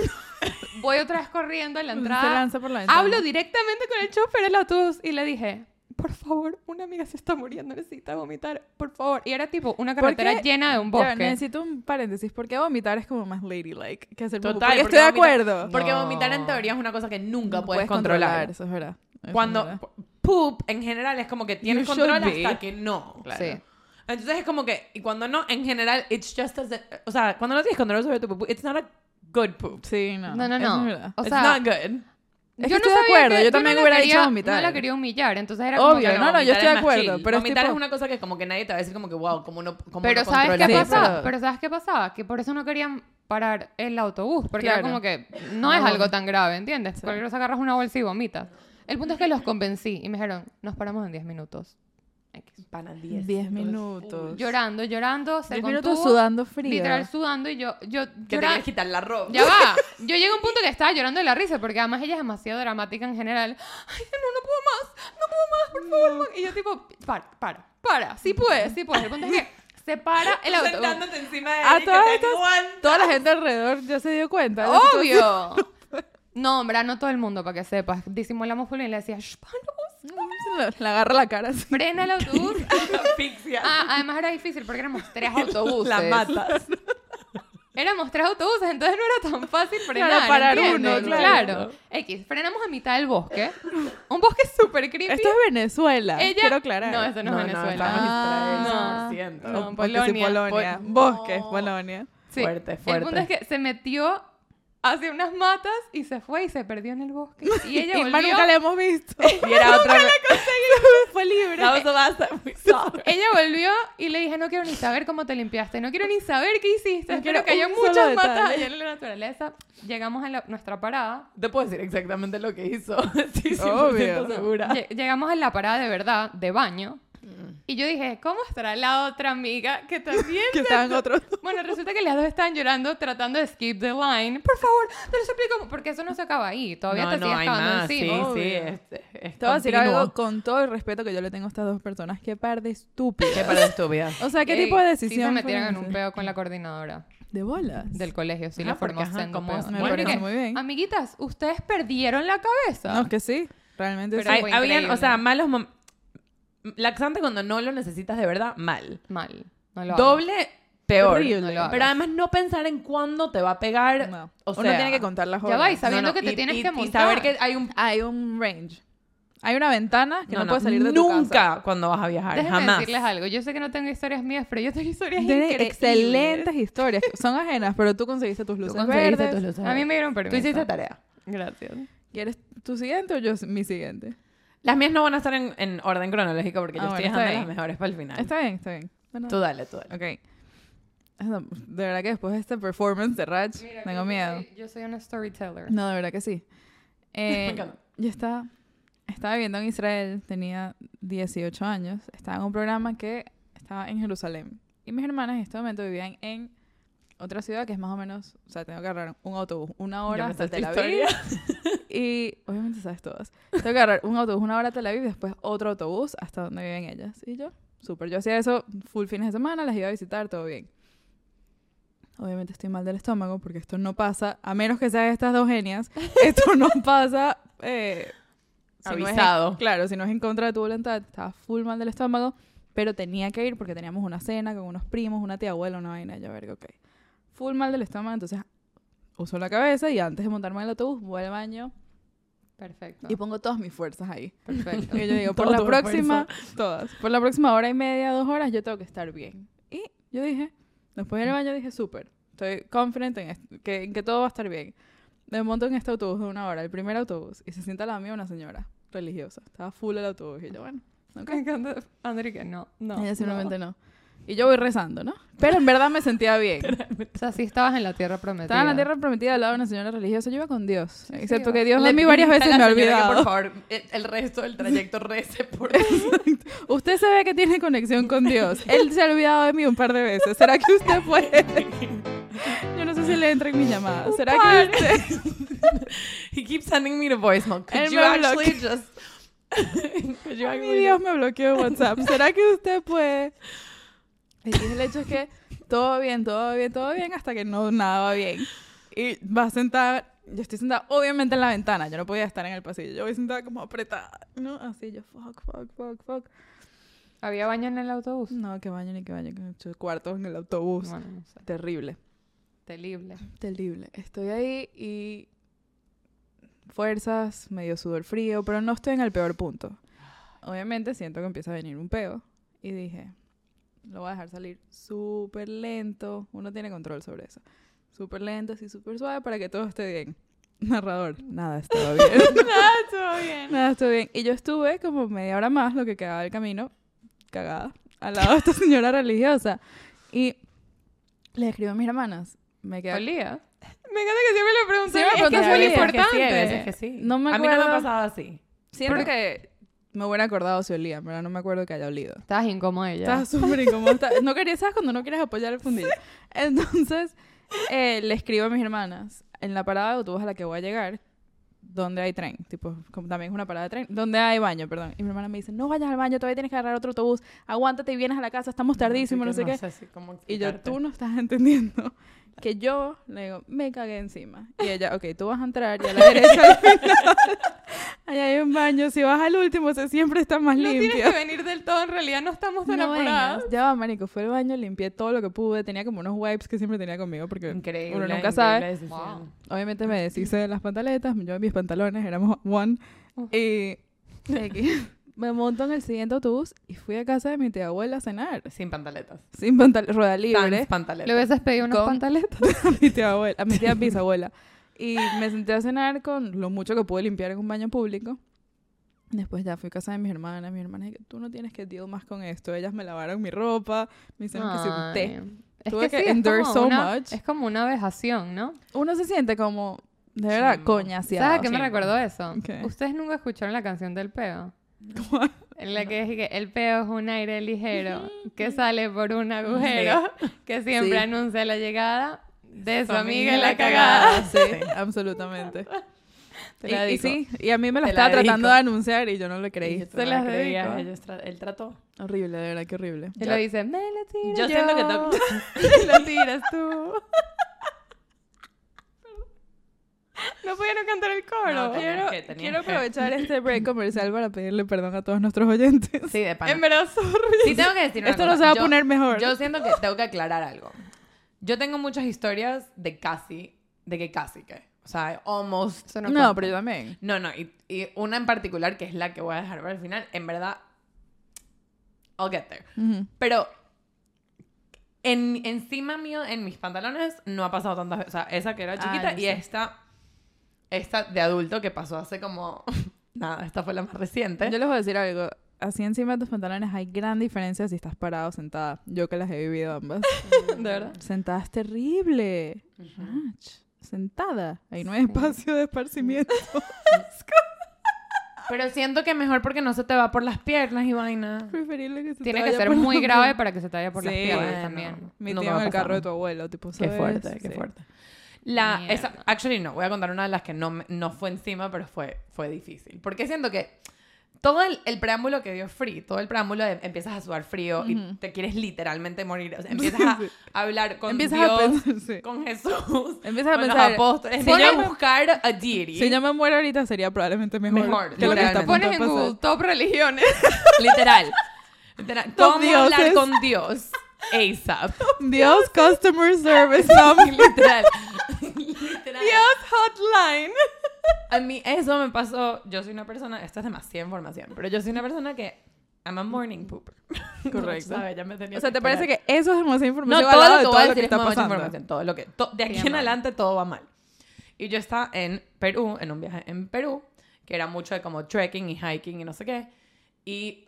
Voy otra vez corriendo en la Se entrada. lanza por la. Hablo directamente con el chofer del autobús y le dije, por favor, una amiga se está muriendo, necesita vomitar, por favor. Y era tipo una ¿Por carretera llena de un Ya, bosque. necesito un paréntesis. porque vomitar es como más ladylike que hacer? Total, Porque porque estoy de acuerdo. Porque No. vomitar en teoría es una cosa que nunca No puedes, controlar. Eso es verdad. Eso es Cuando verdad. poop en general es como que tienes You control hasta que no. Sí. Entonces es como que, y cuando no, en general, it's just as, o sea, cuando no tienes control sobre tu poop, it's not a good poop. Sí, no. No, no, no. es. O it's sea, not good. Es que yo no estoy de acuerdo, que- yo también no hubiera quería- dicho vomitar. No la quería humillar, entonces era como Obvio, que- no, no, yo estoy de es acuerdo, pero es vomitar es, tipo- una cosa que como que nadie te va a decir como que, wow, como no, cómo Pero no ¿sabes qué pasaba? eso? pero- Pero ¿sabes qué pasaba? Que por eso no querían parar el autobús, porque era Claro. como que no es No. algo tan grave, ¿entiendes? Porque los agarras una bolsa y vomitas. El punto es que los convencí y me dijeron, nos paramos en 10 minutos. Pana 10. 10 minutos. Llorando, llorando, se 10 contuvo, minutos sudando frío. Literal sudando y yo, yo Que te llora- quieres quitar la ropa. Ya va. Yo llegué a un punto que estaba llorando de la risa porque además ella es demasiado dramática en general. Ay, no, no puedo más. No puedo más, por favor. ma-". Y yo tipo, para, para, para. Sí puedes, sí puedes. El punto es que se para el autobús. Sentándote encima de A él y que todas te estas- aguanta. Toda la gente alrededor ya se dio cuenta. Obvio. No, hombre, no todo el mundo, para que sepas. Disimulamos full y le decía, "Shh, vamos, Le, le agarra la cara así. frena el autobús. Asfixia. Ah, además era difícil porque éramos tres autobuses. La matas. Éramos tres autobuses, entonces no era tan fácil frenar. parar ¿entiendes? uno, claro. claro. X, frenamos a mitad del bosque. Un bosque súper creepy. Esto es Venezuela. Ella- Quiero aclarar. No, esto no, es Venezuela. estamos Ah. 100%. No, Porque sí, Polonia. Polonia. Pol- Bosques, No. Polonia. Sí. Fuerte, El fuerte. punto es que se metió hacia unas matas y se fue y se perdió en el bosque. Y ella Y volvió. nunca la hemos visto. Y era otra vez. Fue libre. Last time we saw her. Ella volvió y le dije, no quiero ni saber cómo te limpiaste, no quiero ni saber qué hiciste. No quiero que haya muchas matas allá en la naturaleza. Llegamos a la- nuestra parada. Te puedo decir exactamente lo que hizo. Sí, 100% Obvio. segura. Lle- Llegamos a la parada de verdad, de baño. Y yo dije, ¿cómo estará la otra amiga que también... Que estaban otros. Bueno, resulta que las dos estaban llorando tratando de skip the line. Por favor, te lo explico. Porque eso no se acaba ahí. Todavía no, te no, sigues hay cagando más. Sí, encima. sí. Obvio. Es, es Te voy a decir algo con todo el respeto que yo le tengo a estas dos personas. Qué par de estúpidas. Qué para estúpida. O sea, ¿qué Ey, tipo de Sí decisión? se metieron en un peo con la coordinadora De bolas. del colegio. Sí, Ah, porque, formó es- Me Bueno, que- muy bien. Amiguitas, ustedes perdieron la cabeza. No, es que sí. Realmente Pero sí. Hay- habían, o sea, malos mom- Laxante cuando no lo necesitas de verdad, mal. Mal. No lo Doble, peor. Horrible. No lo hagas. Pero además no pensar en cuándo te va a pegar. No. O Uno sea, tiene que contar las Ya horas. va, y sabiendo No, no, que te y- tienes y- que y montar. saber que hay un Hay un range. Hay una ventana que no, No, no, puedes salir de tu nunca casa. cuando vas a viajar, Déjenme jamás. decirles algo. Yo sé que no tengo historias mías, pero yo tengo historias Tienes increíbles. excelentes historias. Son ajenas, pero tú conseguiste tus luces conseguiste verdes. tus luces A mí me dieron permiso. Tú hiciste tarea. Gracias. ¿Quieres tu siguiente o yo mi siguiente? Las mías no van a estar en, en orden cronológico porque yo Ah, estoy bueno, está dejando las mejores para el final. Está bien, está bien. Bueno, Tú dale, tú dale. Ok. De verdad que después de este performance de Rach, Mira, tengo yo miedo. soy- yo soy una storyteller. No, de verdad que sí. Eh, Me encanta. yo estaba, estaba viviendo en Israel, tenía 18 años, estaba en un programa que estaba en Jerusalén. Y mis hermanas en este momento vivían en otra ciudad que es más o menos, o sea, tengo que agarrar un autobús una hora hasta Tel Aviv. Y obviamente sabes todas. Tengo que agarrar un autobús una hora a Tel Aviv y después otro autobús hasta donde viven ellas. Y yo, súper. Yo hacía eso full fines de semana, las iba a visitar, todo bien. Obviamente estoy mal del estómago porque esto no pasa, a menos que sean estas dos genias, esto no pasa eh, si no es en- Avisado. claro, si no es en contra de tu voluntad, estaba full mal del estómago, pero tenía que ir porque teníamos una cena con unos primos, una tía abuela, una vaina, yo verga, ok. Full mal del estómago, entonces uso la cabeza y antes de montarme en el autobús voy al baño Perfecto. y pongo todas mis fuerzas ahí. Perfecto. Y yo digo, por la próxima, todas, por la próxima hora y media, dos horas, yo tengo que estar bien. Y yo dije, después del baño dije, súper, estoy confident en, que, en que todo va a estar bien. Me monto en este autobús de una hora, el primer autobús, y se sienta lado mío una señora religiosa. Estaba full el autobús y yo, bueno, ok. Me encanta, André, que no, no. Ella simplemente no. Y yo voy rezando, ¿no? Pero en verdad me sentía bien. O sea, sí estabas en la tierra prometida. Estaba en la tierra prometida al lado de una señora religiosa. Yo iba con Dios. Excepto iba. que Dios Le a mí varias veces me ha señora que, olvidado. por favor, el, resto del trayecto rece por Usted se ve que tiene conexión con Dios. Él se ha olvidado de mí un par de veces. ¿Será que usted puede? Yo no sé si le entra en mi llamada. ¿Será que usted? He keeps sending me the voicemail. Could Él you actually just... Could you Mi actually Dios me bloqueó WhatsApp. ¿Será que usted puede? Y el hecho es que todo bien, todo bien, todo bien, hasta que no nada va bien. Y va sentada, yo estoy sentada obviamente en la ventana, yo no podía estar en el pasillo, yo voy sentada como apretada, ¿no? Así yo, fuck, fuck, fuck, fuck. ¿Había baño en el autobús? No, que baño ni que baño, que cuartos en el autobús. Bueno, no sé. Terrible, Terrible. terrible. Estoy ahí y fuerzas, medio sudor frío, pero no estoy en el peor punto. Obviamente siento que empieza a venir un peo y dije, lo voy a dejar salir súper lento. Uno tiene control sobre eso. Súper lento, así súper suave para que todo esté bien. Narrador, nada estaba bien. Nada, todo bien. nada estuvo bien. Y yo estuve como media hora más, lo que quedaba del camino, cagada, al lado de esta señora religiosa. Y le escribo a mis hermanas. Me queda... ¿Olía? Me encanta que siempre le preguntan. Sí, me es que es muy importante. Sí, hay veces que sí. No me A mí no me ha acuerdo. pasado así. Siento Pero- que me hubiera acordado si olía, pero no me acuerdo que haya olido. Estabas incómoda ya. Estaba súper incómodo. Estaba- No quería, ¿sabes? Cuando no quieres apoyar el fundillo. Entonces, eh, le escribo a mis hermanas, en la parada de autobús a la que voy a llegar, donde hay tren, tipo, como también es una parada de tren, donde hay baño, perdón. Y mi hermana me dice, no vayas al baño, todavía tienes que agarrar otro autobús, aguántate y vienes a la casa, estamos tardísimo, no sé qué. sé si cómo Y yo, tú no estás entendiendo que yo le digo, me cagué encima. Y ella, ok, tú vas a entrar y a la derecha al final, allá hay un baño, si vas al último, ese siempre está más No limpio. tienes que venir del todo, en realidad no estamos tan No apuradas. vengas. Ya va, marico. Fue al baño, limpié todo lo que pude. Tenía como unos wipes que siempre tenía conmigo porque Increíble. uno nunca sabe. Wow. Obviamente me deshice de las pantaletas. Yo en mis pantalones éramos one. Uf. Y aquí, me monto en el siguiente autobús y fui a casa de mi tía abuela a cenar. Sin pantaletas. Sin pantal rueda Sans libre. pantaletas. Le hubieses pedido unas Con- pantaletas. a mi tía abuela, a mi tía bisabuela. Y me senté a cenar con lo mucho que pude limpiar en un baño público. Después ya fui a casa de mis hermanas. Mis hermanas dijeron, tú no tienes que deal más con esto. Ellas me lavaron mi ropa, me hicieron que se un té. Ay. Es Tuve que sí, es endure como so una- much. Es como una vejación, ¿no? Uno se siente como, de verdad, coñaseado. ¿Sabes a qué me recordó eso? ¿Qué? ¿Ustedes nunca escucharon la canción del En la que dice que el peo es un aire ligero que sale por un agujero que siempre Sí. anuncia la llegada de su, Su amiga amiga en la la cagada. cagada. Sí, absolutamente. Te Y, la y dedico. sí, y a mí me la Te estaba la tratando de anunciar y yo no le Y creí. tú Se no las creías, dedico. ellos tra- Él trató. Horrible, de verdad, qué horrible. Él lo dice, me la tiro yo yo. siento que y la tiras tú. No pudieron cantar el coro. No, Quiero, que- quiero que. aprovechar este break comercial para pedirle perdón a todos nuestros oyentes. Sí, de pana. En verdad, sorry. Sí, tengo que decir una Esto no cosa. se va a Yo- poner mejor. Yo siento que tengo que aclarar algo. Yo tengo muchas historias de casi, de que casi que. O sea, almost. No, cuenta. pero yo también. No, no, y, y una en particular que es la que voy a dejar para el final, en verdad, I'll get there. Pero en, encima mío, en mis pantalones, no ha pasado tantas veces. O sea, esa que era Ah, chiquita ya y sé. esta, esta de adulto que pasó hace como... Nada, esta fue la más reciente. Yo les voy a decir algo. Así encima de tus pantalones hay gran diferencia si estás parado o sentada. Yo que las he vivido ambas. ¿De verdad? sentada es terrible. Ach, sentada. Ahí no hay espacio de esparcimiento. Pero siento que mejor porque no se te va por las piernas y vaina. Preferible que se te Tiene que vaya ser por muy grave para que se te vaya por las Sí. piernas Bueno. también. Mi No en el carro de tu abuelo, tipo, Qué ¿sabes? fuerte, qué Sí. fuerte. La, Mierda. esa, actually no, voy a contar una de las que no, no fue encima, pero fue, fue difícil. Porque siento que todo el, el preámbulo que dio Free, todo el preámbulo de empiezas a sudar frío y Ujú. te quieres literalmente morir. O sea, empiezas a, hablar con Empiezas Dios, a pensar, sí. con Jesús, Empiezas a con los pensar, apóstoles. si Empiezas yo a buscar a deity. si yo me muero ahorita sería probablemente mejor, Mejor, que lo que está Pones en. Google top religiones. Literal. Literal. ¿Cómo hablar dioses. con Dios? ASAP. Dios Customer Service. no, Literal. Literal. hotline. A mí eso me pasó. Yo soy una persona, esta es demasiada información, pero yo soy una persona que I'm a morning pooper. Correcto. ¿Sabes? Ya me tenía O sea, ¿te esperar. parece que eso es demasiada no información al todo lado lo que voy todo a decir es pasando? información, todo lo que to- de aquí en mal. adelante todo va mal. Y yo estaba en Perú, en un viaje en Perú, que era mucho de como trekking y hiking y no sé qué. Y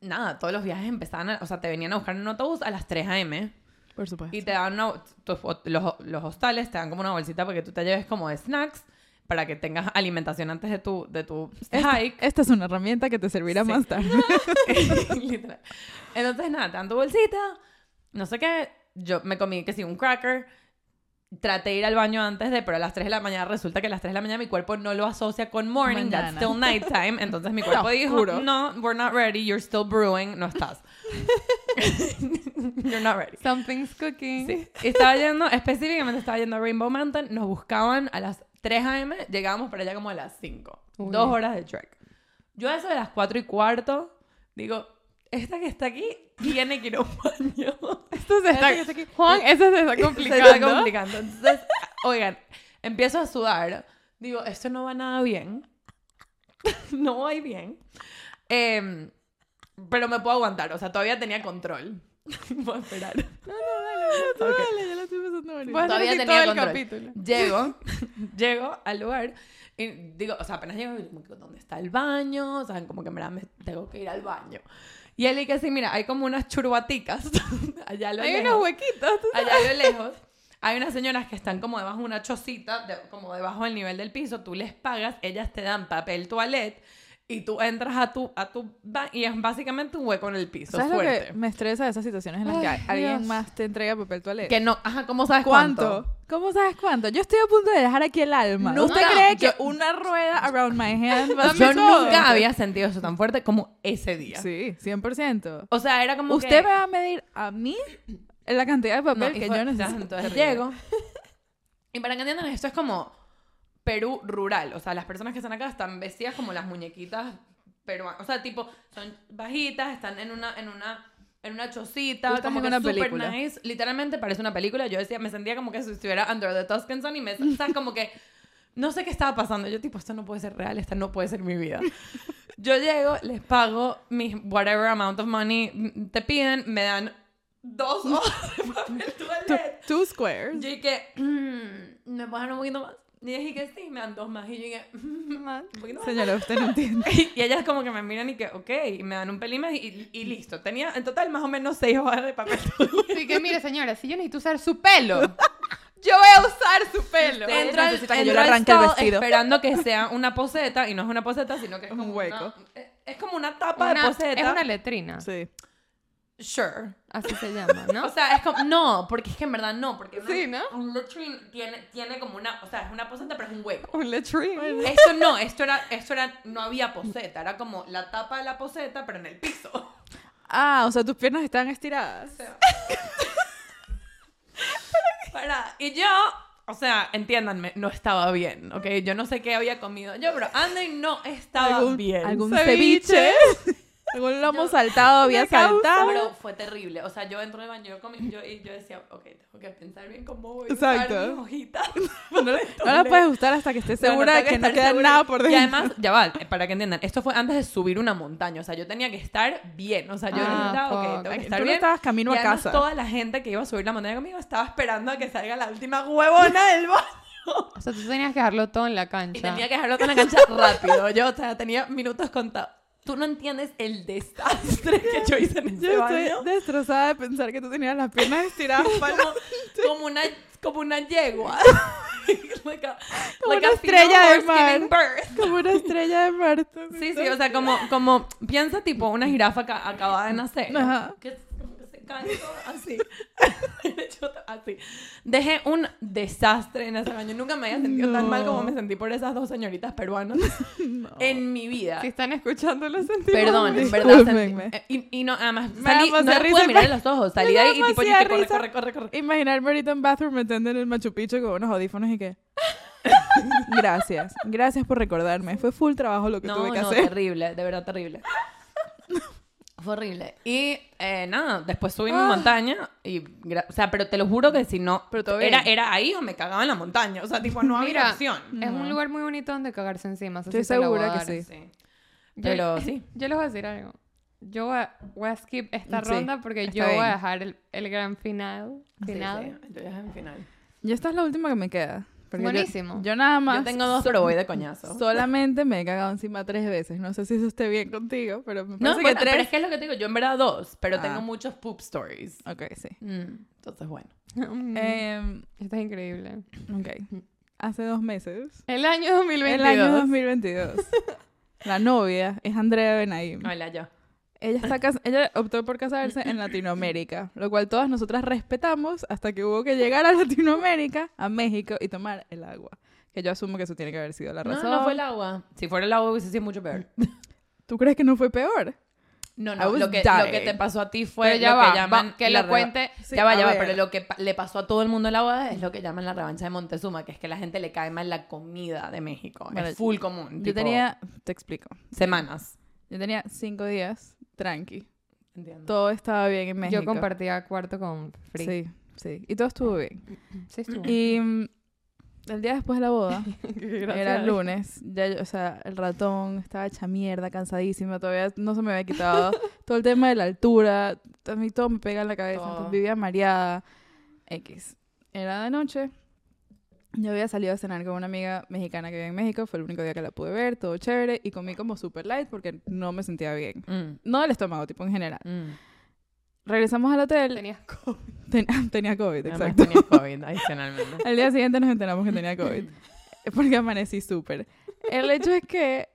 nada, todos los viajes empezaban, a- o sea, te venían a buscar en un autobús a las 3 a.m. Por supuesto. y te dan una, tus- los, los hostales te dan como una bolsita para que tú te lleves como de snacks para que tengas alimentación antes de tu, de tu Esta, hike. esta es una herramienta que te servirá Sí. más tarde. Literal. Entonces, nada, te dan tu bolsita, no sé qué. Yo me comí que sí, un cracker. Traté de ir al baño antes de, pero a las 3 de la mañana resulta que a las 3 de la mañana mi cuerpo no lo asocia con morning, that's Mañana. still nighttime. Entonces mi cuerpo dijo, oscuro. no, we're not ready, you're still brewing, no estás. you're not ready. Something's cooking. Sí. Estaba yendo, específicamente estaba yendo a Rainbow Mountain, nos buscaban a las 3 a.m., llegábamos para allá como a las 5. Uy. Dos horas de trek. Yo a eso de las 4 y cuarto, digo, esta que está aquí tiene que ir a un baño. Esto se está... Está aquí- Juan, eso se está se complicando. está complicando. Entonces, oigan, empiezo a sudar. Digo, esto no va nada bien. no va bien. Em, pero me puedo aguantar. O sea, todavía tenía control. Voy a esperar. Ok. Dale, ya la estoy pasando bonito. Todavía tenía todo el control. capítulo. Llego, llego al lugar y digo, o sea, apenas llego, ¿dónde está el baño? O sea, como que en verdad me tengo que ir al baño. Y él dice así, mira, hay como unas churbaticas allá lo Hay lejos. unos huequitos. Allá a lo lejos. Hay unas señoras que están como debajo de una chocita, de- como debajo del nivel del piso. Tú les pagas, ellas te dan papel toilet y tú entras a tu, a tu y es básicamente un hueco en el piso. ¿Sabes lo fuerte. que me estresa esas situaciones en las que alguien más te entrega papel toalete? Que no, ajá, ¿cómo sabes ¿Cuánto? cuánto? ¿Cómo sabes cuánto? Yo estoy a punto de dejar aquí el alma. Nunca. ¿Usted cree Yo- que una rueda around my hand va a Yo todo? nunca había sentido eso tan fuerte como ese día. Sí, 100%. O sea, era como Usted que... me va a medir a mí la cantidad de No, papel que fue- yo necesito. Llego. Y para que entiendan, esto es como Perú rural. O sea, las personas que están acá están vestidas como las muñequitas peruanas. O sea, tipo, son bajitas, están en una, en una, en una chocita, como en que una super película. nice. Literalmente parece una película. Yo decía, me sentía como que si estuviera under the Tuscan Sun y me, o sea, como que no sé qué estaba pasando. Yo tipo, esto no puede ser real, esta no puede ser mi vida. Yo llego, les pago mis whatever amount of money mm, te piden, me dan dos hojas de papel. Two squares. Yo dije, mm, ¿me pueden dar un poquito más? Y dije que sí, me dan dos más. Y yo dije, mm, Más. más. Señora, usted no entiende. Y ellas como que me miran y que, ok, y me dan un pelín más y, y listo. Tenía en total más o menos seis hojas de papel. Así que mire, señora, si yo necesito usar su pelo, yo voy a usar su pelo. Ustedes Entra al- que yo entra le arranque el vestido. esperando que sea una poseta y no es una poseta, sino que es Un hueco. una- es- como una tapa de poseta. es una letrina. Sí. Sure. Así se llama, ¿no? O sea, es como, no, porque es que en verdad no, porque una- Sí, ¿no? un latrine tiene, tiene como una, o sea, es una poseta, pero es un hueco. un letrina. Esto no, esto era, esto era, no había poseta, era como la tapa de la poseta, pero en el piso. Ah, o sea, tus piernas están estiradas. Para, y yo, o sea, entiéndanme, no estaba bien, ¿ok? Yo no sé qué había comido yo, pero Andy no estaba ¿Algún, bien. algún Ceviche. ceviche. Algún lomo Yo- saltado había saltado. Pero fue terrible. O sea, yo entro de baño yo comí, yo, y yo decía, ok, tengo que pensar bien cómo voy a Exacto. usar mis hojitas. no, le No la puedes gustar hasta que estés segura de que no queda nada por dentro. Y además, ya va, para que entiendan, esto fue antes de subir una montaña. O sea, yo tenía que estar bien. O sea, yo Ah, necesitaba, ok, fuck. tengo que Tú estar no bien. estabas camino y a casa. toda la gente que iba a subir la montaña conmigo estaba esperando a que salga la última huevona del baño. O sea, tú tenías que dejarlo todo en la Y cancha. tenía que dejarlo con la cancha rápido. Yo, o sea, tenía minutos contados. Tú no entiendes el desastre que yo hice en ese Yo baño. estoy destrozada de pensar que tú tenías las piernas estiradas para como, como una como una yegua like a, Como like una a estrella de mar. birth. como una estrella de Marte. sí sí o sea como como piensa tipo una jirafa que acababa de nacer Ajá. que todo así así dejé un desastre en ese baño nunca me había sentido tan mal como me sentí por esas dos señoritas peruanas en mi vida Si están escuchando, lo sentimos. Perdón, en verdad. Sentí- eh, y, y no, además, salí, no les pude mirar en los ojos. Salí de ahí y tipo, yo corre, corre, corre, corre. Imaginarme ahorita en bathroom metiendo en el Machu Picchu con unos audífonos y que... Gracias. Gracias por recordarme. Fue full trabajo lo que No, tuve que no, hacer. terrible, de verdad terrible. Fue horrible. Y eh, nada, después subí mi Ah. montaña y, o sea, pero te lo juro que si no, Pero todo era, bien. era ahí o me cagaba en la montaña. O sea, tipo, no había Mira, opción. Es un lugar muy bonito donde cagarse encima. Estoy sí segura que sí. Sí. Yo- Pero sí. Yo les voy a decir algo. Yo voy a, voy a skip esta Sí, ronda porque yo voy a bien. dejar el, el gran final. Sí, final. sí, yo ya en final. Y esta es la última que me queda. Porque Buenísimo. Yo, nada más. Yo tengo dos, so- pero voy de coñazo. Solamente me he cagado encima tres veces. No sé si eso esté bien contigo, pero me No, parece bueno, que tres. pero es que es lo que te digo. Yo en verdad dos, pero Ah. tengo muchos poop stories. Ok, sí. Mm, entonces, bueno. Mm, Em, Esto es increíble. ok. Hace dos meses. El año 2022. El año 2022. la novia es Andrea Benaim. Hola, yo. Ella, está cas- ella optó por casarse en Latinoamérica, lo cual todas nosotras respetamos hasta que hubo que llegar a Latinoamérica, a México, y tomar el agua. Que yo asumo que eso tiene que haber sido la No, razón. no fue el agua. Si fuera el agua hubiese sido mucho peor. ¿Tú crees que no fue peor? No, no, lo que, lo que te pasó a ti fue ya lo va, que llaman va, que lo cuente. Sí, ya va, ya va, pero lo que le pasó a todo el mundo en la boda es lo que llaman la revancha de Montezuma, que es que la gente le cae mal la comida de México. Bueno, es full común. Yo tipo, tenía, te explico, Semanas. yo tenía cinco días tranqui. Entiendo. Todo estaba bien en México. Yo compartía cuarto con Free. Sí, sí. Y todo estuvo bien. Sí, estuvo. Y mm, el día después de la boda, era el lunes, ya yo- o sea, el ratón estaba hecha mierda, cansadísima, todavía no se me había quitado todo el tema de la altura, a mí todo me pega en la cabeza, entonces vivía mareada, X. Era de noche, yo había salido a cenar con una amiga mexicana que vive en México, fue el único día que la pude ver, todo chévere, y comí como super light porque no me sentía bien. Mm, No del estómago, tipo en general. mm. Regresamos al hotel, Tenías COVID. ten- tenía COVID, Además exacto. tenía COVID adicionalmente. Al día siguiente nos enteramos que tenía COVID. Porque amanecí súper. El hecho es que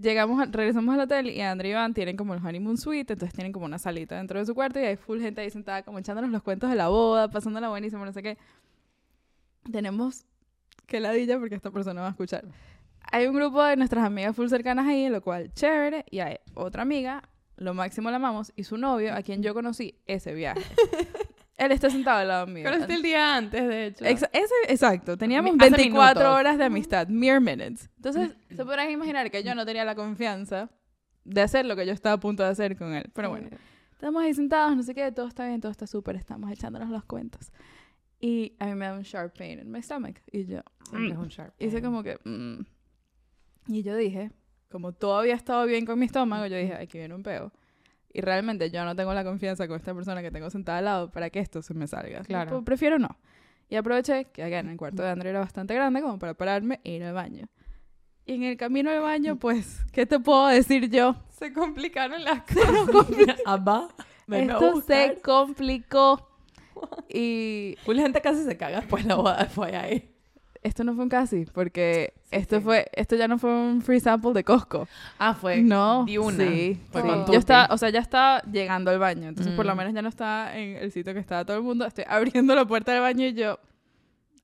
llegamos, a- regresamos al hotel y Andrea y Iván tienen como el honeymoon suite, entonces tienen como una salita dentro de su cuarto y hay full gente ahí sentada como echándonos los cuentos de la boda, pasándola buenísimo, no sé qué. Tenemos que ladilla porque esta persona va a escuchar. Hay un grupo de nuestras amigas full cercanas ahí, lo cual chévere, y hay otra amiga, lo máximo la amamos, y su novio, a quien yo conocí ese viaje. Él está sentado al lado mío. Conociste el día antes, de hecho. Ex- ese, exacto, teníamos hace 24 minutos. horas de amistad, mere minutes. Entonces, se podrán imaginar que yo no tenía la confianza de hacer lo que yo estaba a punto de hacer con él. Pero bueno, estamos ahí sentados, no sé qué, todo está bien, todo está súper, estamos echándonos los cuentos. Y a mí me da un sharp pain en my stomach. Y yo Siempre es un sharp hice pain. como que... mm. Y yo dije, como todo había estado bien con mi estómago, yo dije, aquí viene un peo. Y realmente yo no tengo la confianza con esta persona que tengo sentada al lado para que esto se me salga. Claro. Tipo, Prefiero no. Y aproveché que acá en el cuarto de Andrea era bastante grande como para pararme e ir al baño. Y en el camino al baño, pues, ¿qué te puedo decir yo? Se complicaron las cosas. Abba, a Esto se complicó. Y Full gente casi se caga después de la boda fue ahí. esto no fue un casi, porque Sí, esto sí. fue, esto ya no fue un free sample de Costco. Ah, fue No, de una. sí, Fue sí. con Yo estaba, o sea, ya estaba llegando al baño, entonces por lo Mm. menos ya no estaba en el sitio que estaba todo el mundo. Estoy abriendo la puerta del baño y yo,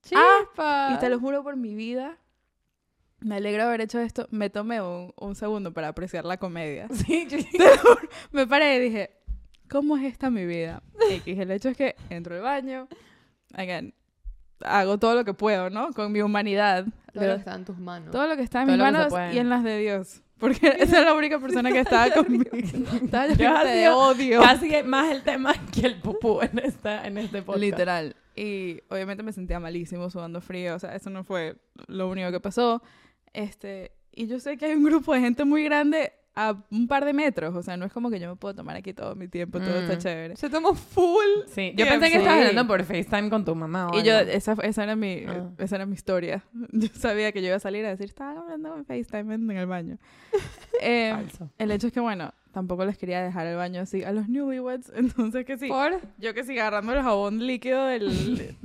Chispa. y te lo juro por mi vida, me alegro de haber hecho esto. Me tomé un, un segundo para apreciar la comedia. Sí, yo- Me paré y dije, ¿cómo es esta mi vida? X, el hecho es que entro al baño, again, hago todo lo que puedo, ¿no? Con mi humanidad. Todo lo que está en tus manos. todo lo que está en Todo mis que manos y en las de Dios. Porque esa es la única persona que estaba conmigo. Estaba ha de sido odio. Casi más el tema que el pupú en, esta, en este podcast. Literal. Y obviamente me sentía malísimo, sudando frío. O sea, eso no fue lo único que pasó. Este, y yo sé que hay un grupo de gente muy grande a un par de metros. O sea, no es como que yo me puedo tomar aquí todo mi tiempo, todo está Mm. chévere. Se tomó full. Sí, yo pensé que estabas Sí. hablando por FaceTime con tu mamá. o Y yo, algo. esa, esa, era mi, Ah. esa era mi historia. Yo sabía que yo iba a salir a decir, estaba hablando en FaceTime en el baño. Eh, Falso. el hecho es que, bueno, tampoco les quería dejar el baño así a los newlyweds. Entonces, que sí. Por. Yo que siga agarrando el jabón líquido del,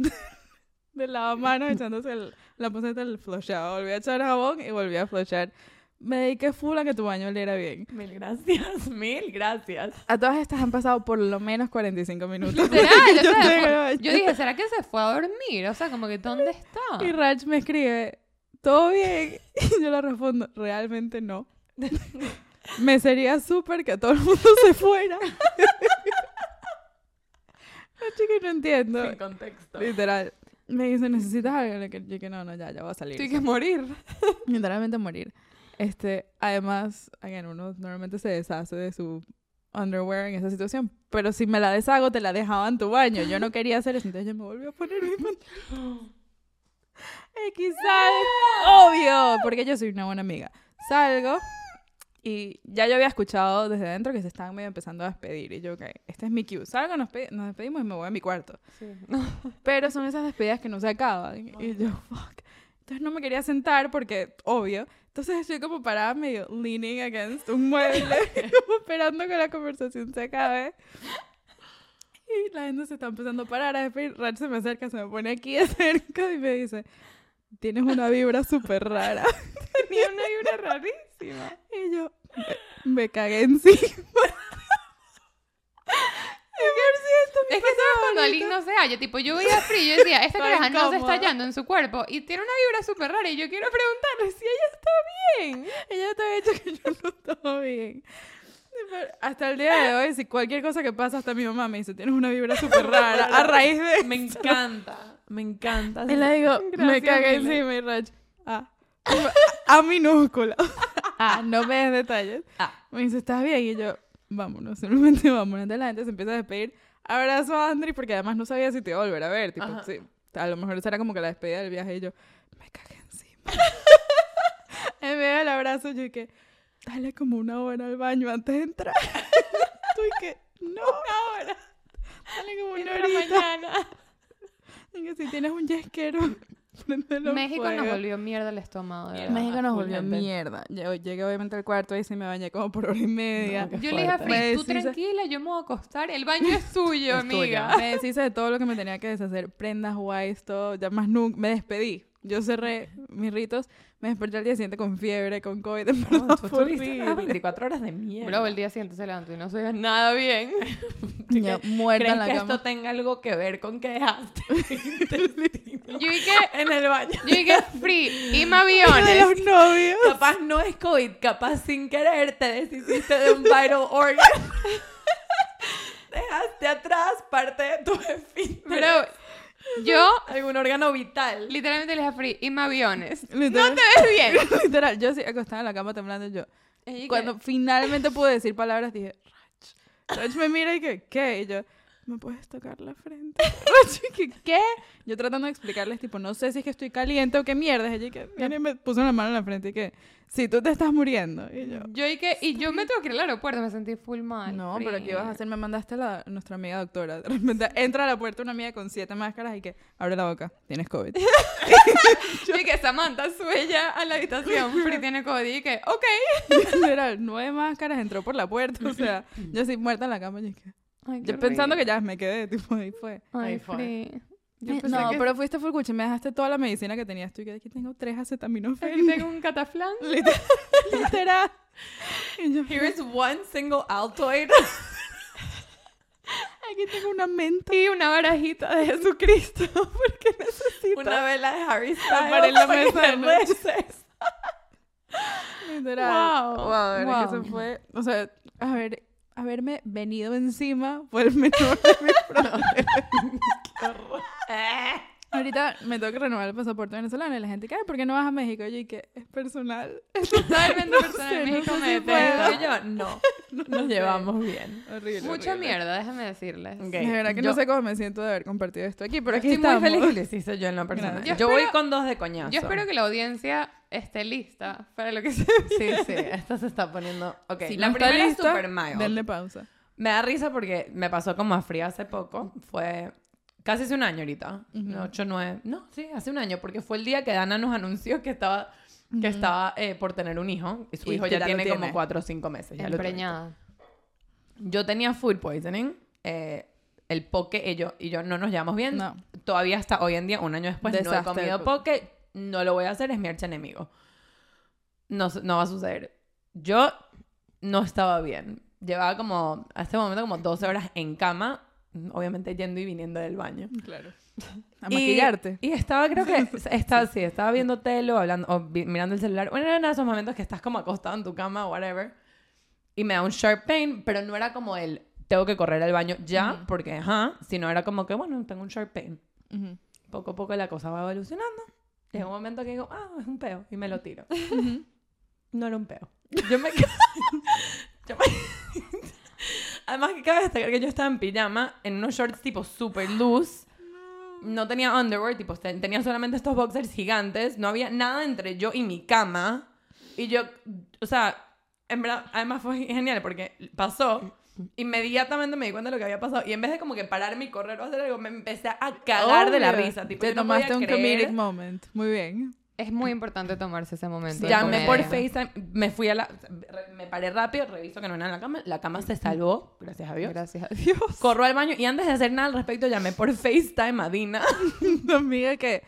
del lavamanos, echándose el- la poseta del flusheado. Volví a echar jabón y volví a flushear. Me dediqué full a que tu baño oliera bien. Mil gracias, mil gracias. A todas estas han pasado por lo menos 45 minutos. Literal, o Yo sea. Yo dije, ¿será que se fue a dormir? O sea, como que ¿dónde está? Y Raj me escribe, ¿todo bien? Y yo le respondo, realmente no. me sería súper que todo el mundo se fuera. La chica no entiendo. Sin contexto. Literal. Me dice, ¿necesitas algo? Le que no, no, ya, ya voy a salir. Estoy que morir. Literalmente morir. Este, además, again, uno normalmente se deshace de su underwear en esa situación, pero si me la deshago, te la dejaba en tu baño. Yo no quería hacer eso, entonces yo me volví a poner mi pantalón. X sal, obvio, porque yo soy una buena amiga. Salgo Y ya yo había escuchado desde dentro que se estaban medio empezando a despedir. Y yo, ok, este es mi cue. Salgo, nos, nos despedimos y me voy a mi cuarto. Pero son esas despedidas que no se acaban. Y yo, fuck. Entonces no me quería sentar porque, obvio. Entonces estoy como parada medio leaning against un mueble, como esperando que la conversación se acabe. Y la gente se está empezando a parar. A despedir. Rach se me acerca, se me pone aquí de cerca y me dice, tienes una vibra súper rara. Tenía una vibra rarísima. Y yo me, me cagué encima. Es que sabes cuando alguien no se halla, tipo, yo veía a Free y decía, esta caraja no se está hallando en su cuerpo y tiene una vibra súper rara y yo quiero preguntarle si ella está bien. Ella te había dicho que yo no estaba bien. Hasta el día de hoy, si cualquier cosa que pasa, hasta mi mamá me dice, tienes una vibra súper rara. A raíz de... Me encanta. Me encanta. Y le digo, me Gracias, cagué Mile. encima y Rach. Ah. A minúscula. Ah, no me des detalles. Ah. Me dice, ¿estás bien? Y yo, vámonos, simplemente vámonos. Entonces la gente se empieza a despedir. Abrazo a Andri porque además no sabía si te iba a volver a ver. Tipo, sí, a lo mejor esa era como que la despedida del viaje y yo, me cagué encima. en medio del abrazo yo que, dale como una hora al baño antes de entrar. Tú y que, no, una hora. Dale como una horita. mañana. Que si tienes un yesquero, México nos volvió mierda el estómago. de. México nos volvió mierda. Yo llegué obviamente al cuarto y sí me bañé como por hora y media. No, Yo le dije a tú tranquila, yo me voy a acostar, el baño es tuyo, Es tuyo. amiga. Me deshice de todo lo que me tenía que deshacer. Prendas, guays, todo. Ya más nunca. Me despedí. Yo cerré mis ritos. Me desperté al día siguiente con fiebre, con COVID. En No, tú fue estuviste horrible. 24 horas de mierda. Bro, el día siguiente se levantó y no se veía nada bien. Ya, muerta ¿Crees en la que cama. esto tenga algo que ver con que dejaste Yo dije, en el baño? yo dije, Free, Ima de aviones. los novios. Capaz no es COVID, capaz sin querer te deshiciste de un vital organ. Dejaste atrás parte de tu esfínter. Pero yo algún órgano vital. literalmente le dije a Free, Ima aviones. Literal, No te ves bien. literal, yo sí acostada en la cama temblando y yo. Y Cuando finalmente pude decir palabras, dije, Rach. Rach me mira y que, ¿qué? Y yo, ¿me puedes tocar la frente? ¿qué? Yo tratando de explicarles, tipo, no sé si es que estoy caliente o qué mierda. Ella que, viene y me puso la mano en la frente y que, si tú te estás muriendo. Y yo, Yo y que, y yo me tengo que ir al aeropuerto, me sentí full mal. no, pero ¿qué ibas a hacer? Me mandaste a la, nuestra amiga doctora. De repente entra a la puerta una amiga con siete máscaras y que, abre la boca, tienes COVID. Yo y que Samantha sube ya a la habitación, Free tiene COVID y que, ok. Literal, nueve máscaras, entró por la puerta. O sea, yo así muerta en la cama. Y que, Ay, yo pensando que ya me quedé, tipo, ahí fue. Ay, Ahí fue. Yo no, que pero fuiste full cuchi, me dejaste toda la medicina que tenías tú y que aquí tengo tres aquí acetaminofén. tengo un cataflán. Literal. literal. Yo, Here is one single Altoid. aquí tengo una menta. Y una barajita de Jesucristo. porque necesito. Una vela de Harry Para en la Styles. mesa de para que noche. te reces. Literal. Wow, Wow, de verdad que wow. eso fue. O sea, a ver, haberme venido encima fue el menor de mis problemas. Ahorita me tengo que renovar el pasaporte venezolano y la gente "Ay, ¿por qué no vas a México? Y yo, y que es personal. Totalmente No personal. sé, en no México sé me si puedo. Y yo, no. Nos sé. llevamos bien. Horrible. Mucha horrible. mierda, déjame decirles. Ok. De verdad que Yo- no sé cómo me siento de haber compartido esto aquí, pero aquí Estoy estamos. muy feliz que lo hiciste yo en la persona. Yo, Yo voy con dos de coñazo. Yo espero que la audiencia esté lista para lo que se Sí, sí, esta se está poniendo... Ok, Si la no primera es lista, super mild. Denle pausa. Me da risa porque me pasó como a fría hace poco. Fue casi hace un año ahorita. Ujú. Ocho, nueve... No, sí, hace un año. Porque fue el día que Dana nos anunció que estaba, que estaba eh, por tener un hijo. Y su Y hijo ya, ya lo tiene, tiene. como cuatro o cinco meses. Ya lo. Empreñada. Yo tenía food poisoning. eh, el poke yo, y yo no nos llevamos bien. No. Todavía hasta hoy en día, un año después, no he Desastre comido poke. No lo voy a hacer, es mi archienemigo. No, no va a suceder. Yo no estaba bien. Llevaba como, a este momento, como 12 horas en cama. Obviamente yendo y viniendo del baño. Claro. A maquillarte. Y, estaba, creo que, estaba, sí, estaba viendo telo, hablando, o vi- mirando el celular. Bueno, era uno de esos momentos que estás como acostado en tu cama, whatever. Y me da un sharp pain, pero no era como el, tengo que correr al baño ya, Ujú. porque, ajá, sino era como que, bueno, tengo un sharp pain. Poco a poco la cosa va evolucionando. Llega un momento que digo, ah, es un peo, y me lo tiro. No era un peo. Yo me... yo me- Además que cabe destacar que yo estaba en pijama, en unos shorts tipo super loose. No tenía underwear, tipo, ten- tenía solamente estos boxers gigantes. No había nada entre yo y mi cama. Y yo, o sea, en verdad, además fue genial porque pasó. Inmediatamente me di cuenta de lo que había pasado y en vez de como que pararme y correr o hacer algo, me empecé a cagar de la Obvio. risa. Tipo, Te no tomaste un creer. comedic moment. Muy bien. Es muy importante tomarse ese momento. Llamé por. FaceTime, me fui a la... Me paré rápido, reviso que no era en la cama. La cama se salvó, gracias a Dios. Gracias a Dios. Corro al baño y antes de hacer nada al respecto llamé por FaceTime a Dina, Amiga, que...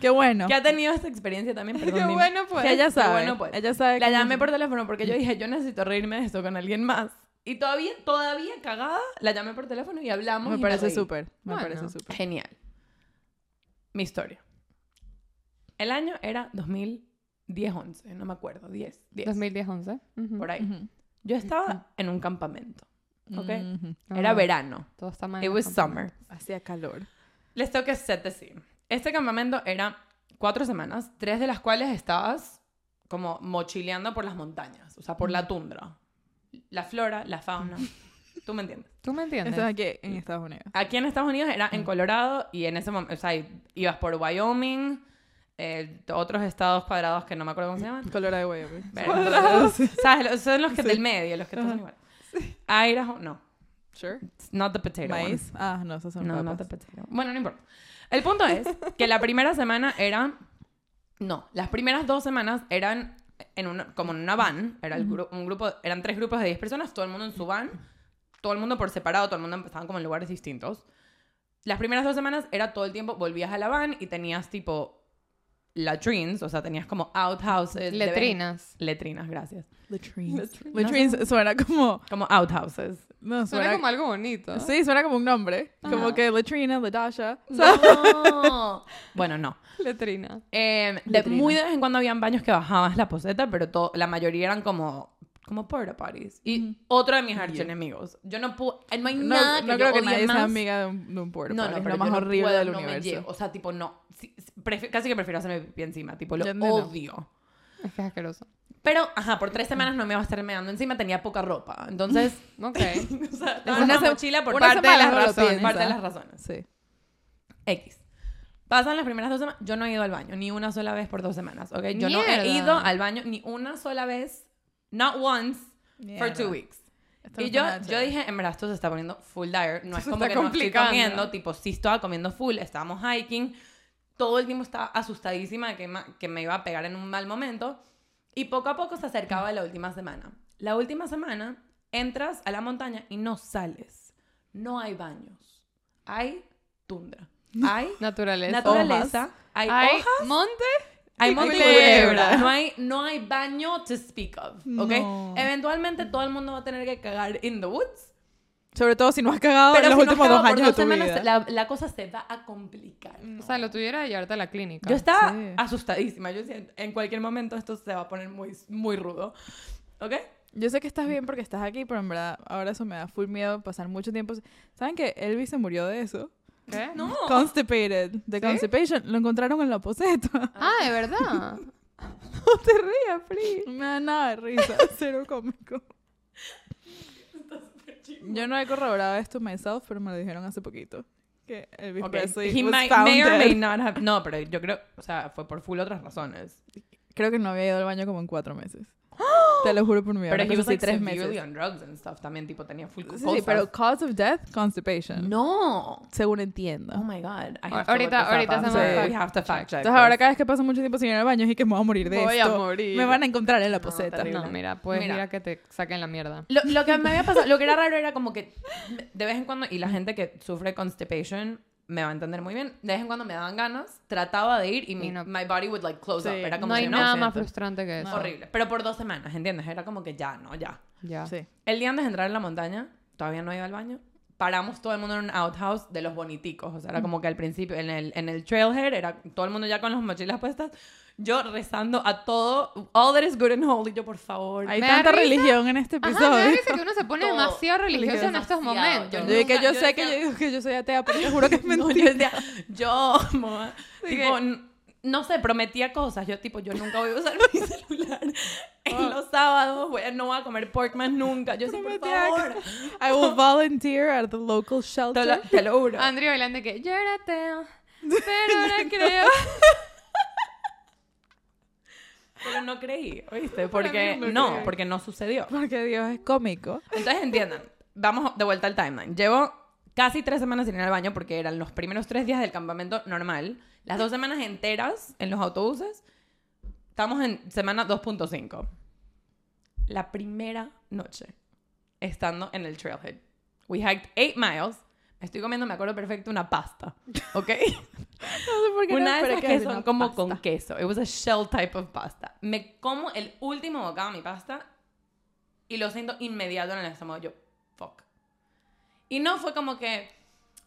Qué bueno. que ha tenido esta experiencia también. Perdón, Qué bueno, pues. Que ella Qué sabe. bueno, pues. Ella sabe La llamé por teléfono porque yo dije, yo necesito reírme de esto con alguien más. Y todavía, todavía cagada, la llamé por teléfono y hablamos. Me y parece súper. Me Bueno. parece súper. Genial. Mi historia. El año era 2010-11, no me acuerdo, 10, 10, 2010-11. Ujú. por ahí. Ujú. Yo estaba en un campamento, ¿ok? Era Ah, verano. Todo está mal. It was summer. Hacía calor. Les tengo que set the scene. Este campamento era cuatro semanas, tres de las cuales estabas como mochileando por las montañas, o sea, por la tundra. La flora, la fauna. ¿Tú me entiendes? ¿Tú me entiendes? Es aquí en Estados Unidos. Aquí en Estados Unidos era en Colorado y en ese momento, o sea, ibas por Wyoming, eh, otros estados cuadrados que no me acuerdo cómo se llaman. Colorado de Wyoming. ¿Sabes? Son los que Sí. del medio, los que todos igual. Idaho, no. Sure. It's Not the potato one. Maíz. Ah, no, esas son No, papas. not the potato. Bueno, no importa. El punto es que la primera semana era... No, las primeras dos semanas eran en una, como en una van. Era el gru- un grupo, eran tres grupos de 10 personas, todo el mundo en su van. Todo el mundo por separado, todo el mundo estaban como en lugares distintos. Las primeras dos semanas era todo el tiempo, volvías a la van y tenías tipo latrines, o sea, tenías como outhouses. de Letrinas. Letrinas, gracias. Latrines. Latrines. Suena como... Como outhouses. No, Suena suena... como algo bonito. Sí, suena como un nombre. Como que Latrina, Ladasha. No. bueno, no. Letrina. Eh, de, Letrina. muy de vez en cuando habían baños que bajabas la poseta, pero to- la mayoría eran como, como porta parties. Y Ujú. otro de mis archienemigos. Yo no puedo... eh, No hay No, nada que no yo creo que odie nadie más. sea amiga de un, de un porta No, no, es pero lo yo más no horrible puedo, del no me universo. O sea, tipo, no. Sí, sí, prefi- casi que prefiero hacerme pipí encima. Tipo, lo Yo no. odio. Es que es asqueroso. Pero, ajá, por tres semanas no me iba a estar meando encima. Tenía poca ropa. Entonces... Ok. o sea, Una mochila por una parte de las no lo razones. piensa. Parte de las razones. Sí. X. Pasan las primeras dos semanas. Yo no he ido al baño ni una sola vez por dos semanas, ¿ok? Yo no he Mierda. ido al baño ni una sola vez, not once, for two weeks. Esto Y yo, yo dije, en verdad, esto se está poniendo full dire. No es Se como que no estoy comiendo, tipo, sí estaba comiendo full, estábamos hiking. Todo el tiempo estaba asustadísima de que, que me iba a pegar en un mal momento. Y poco a poco se acercaba la última semana. La última semana, entras a la montaña y no sales. No hay baños. Hay tundra. Hay Naturaleza. naturaleza. Hay, Hay hojas. monte. Hay monte culebra. No hay, no hay baño to speak of. ¿Ok? No. Eventualmente todo el mundo va a tener que cagar in the woods. Sobre todo si no has cagado Pero en los si no últimos dos cagado por años de tu semanas, vida. La, la cosa se va a complicar. O sea, lo tuviera de llevarte a la clínica. Yo estaba Sí. asustadísima. Yo decía, en cualquier momento esto se va a poner muy, muy rudo. ¿Ok? Yo sé que estás bien porque estás aquí, pero en verdad ahora eso me da full miedo pasar mucho tiempo. ¿Saben que Elvis se murió de eso? ¿Qué? No. Constipated. ¿Sí? constipation. Lo encontraron en la poseta. Ah, de verdad. No te rías, Pri. Me da nada de risa. Cero cómico. Yo no he corroborado esto myself, pero me lo dijeron hace poquito. Que Elvis Ok, Presley He was might- found may or may not have- No, pero yo creo, o sea, fue por full otras razones. Creo que no había ido al baño como en cuatro meses. Te lo juro por mi vida. Pero he was like tres severely meses. on drugs and stuff. También, tipo, tenía full Sí, cosas. pero cause of death, constipation. No. Según entiendo. Oh my God. I A- have to ahorita- ahorita up. hacemos We fact have to fact check Entonces ahora cada vez que paso mucho tiempo sin ir al baño es que me voy a morir de Voy a esto. morir. Me van a encontrar en la No, poseta. terrible. No, mira, puedes Mira. ir a que te saquen la mierda. Lo, lo que me había pasado, lo que era raro era como que de vez en cuando, y la gente que sufre constipation me va a entender muy bien, de vez en cuando me daban ganas, trataba de ir y mi no- my body would like close Sí, up. Era como No hay nada no, más siento. frustrante que eso. horrible. Pero por dos semanas, ¿entiendes? Era como que ya, no, ya. Ya. Sí. El día antes de entrar en la montaña, todavía no iba al baño, paramos todo el mundo en un outhouse de los boniticos. O sea, era como que al principio, en el, en el trailhead, era todo el mundo ya con las mochilas puestas, yo rezando a todo, all that is good and holy, yo por favor. Hay Me tanta risa. religión en este Ajá, episodio. me da risa que uno se pone Todo. demasiado religioso en estos momentos. Yo Yo, que yo yo sé que yo decía- digo que yo soy atea, pero te juro que es No, mentira. yo decía, yo, mo- Sí, tipo, que- no sé, prometía cosas. Yo, tipo, yo nunca voy a usar mi celular en Oh. los sábados. Voy a- no voy a comer pork más nunca. Yo sí, por Prometía favor. I will volunteer at the local Te shelter. lo, te lo juro. Andrea bailando que yo era ateo, pero ahora creo. Pero no creí, ¿oíste? Porque no no, creí. porque no sucedió. Porque Dios es cómico. Entonces entiendan, vamos de vuelta al timeline. Llevo casi tres semanas sin ir al baño porque eran los primeros tres días del campamento normal. Las dos semanas enteras en los autobuses. Estamos en semana 2.5. La primera noche, estando en el trailhead. We hiked eight miles. Me estoy comiendo, me acuerdo perfecto, una pasta. ¿Ok? No sé por qué una no de esas que son como pasta. con queso. It was a shell type of pasta. Me como el último bocado de mi pasta y lo siento inmediato en el estómago. Yo, fuck. Y no fue como que,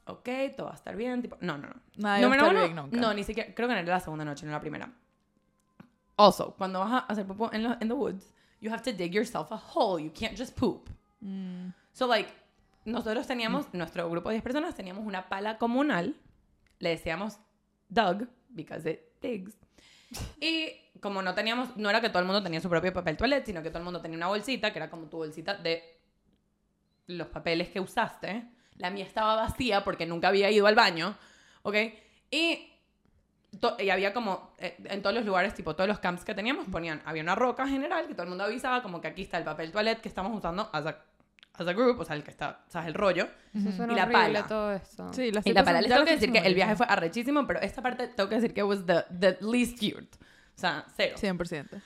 ok, todo va a estar bien. Tipo, no, no, no. Nada iba a Número estar uno, bien nunca. no, ni siquiera, creo que no era la segunda noche, no la primera. Also, cuando vas a hacer popo en, los- in the woods, you have to dig yourself a hole. You can't just poop. Mm. So, like, nosotros teníamos, nuestro grupo de 10 personas, teníamos una pala comunal. Le decíamos Doug, because it digs. Y como no teníamos, no era que todo el mundo tenía su propio papel toilet, sino que todo el mundo tenía una bolsita, que era como tu bolsita de los papeles que usaste. La mía estaba vacía porque nunca había ido al baño, ¿ok? Y, y había como, eh, en todos los lugares, tipo todos los camps que teníamos, ponían, había una roca general que todo el mundo avisaba como que aquí está el papel toilet que estamos usando as a, as a group, o sea, el que está, ¿sabes? El rollo. Eso suena Y la pala. todo esto. Sí, las Y la pala, les tengo que decir que el viaje fue arrechísimo, pero esta parte tengo que decir que was the, the least cute. O sea, cero. 100%.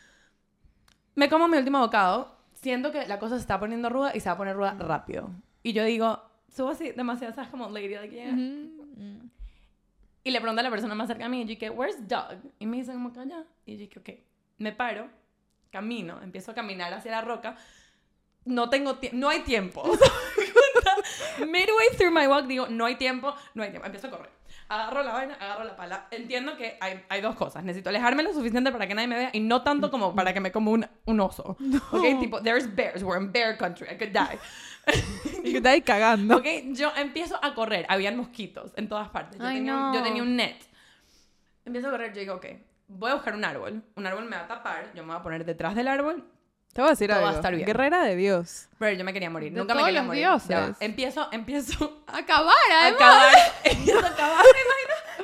Me como mi último bocado, siento que la cosa se está poniendo ruda y se va a poner ruda rápido. Y yo digo, subo así demasiado, ¿sabes? Como lady, like, yeah. Mm. Y le pregunto a la persona más cerca a mí, y yo dije, where's Doug? Y me dice como que allá. Y yo dije, ok. Me paro, camino, empiezo a caminar hacia la roca. No tengo tiempo, no hay tiempo. Midway through my walk digo, no hay tiempo, no hay tiempo. Empiezo a correr. Agarro la vaina, agarro la pala. Entiendo que hay, hay dos cosas. Necesito alejarme lo suficiente para que nadie me vea y no tanto como para que me como un, un oso. Ok, tipo, there's bears. We're in bear country. I could die. Y que está ahí cagando. Ok, yo empiezo a correr. Habían mosquitos en todas partes. Yo, Ay, tenía, no. yo tenía un net. Empiezo a correr. Yo digo, ok, voy a buscar un árbol. Un árbol me va a tapar. Yo me voy a poner detrás del árbol. Te voy a decir Todo va a algo. estar bien. Guerrera de Dios. Pero yo me quería morir. De Nunca me quería morir. dioses. Ya. Empiezo, empiezo Acabar, a además. acabar. empiezo a acabar.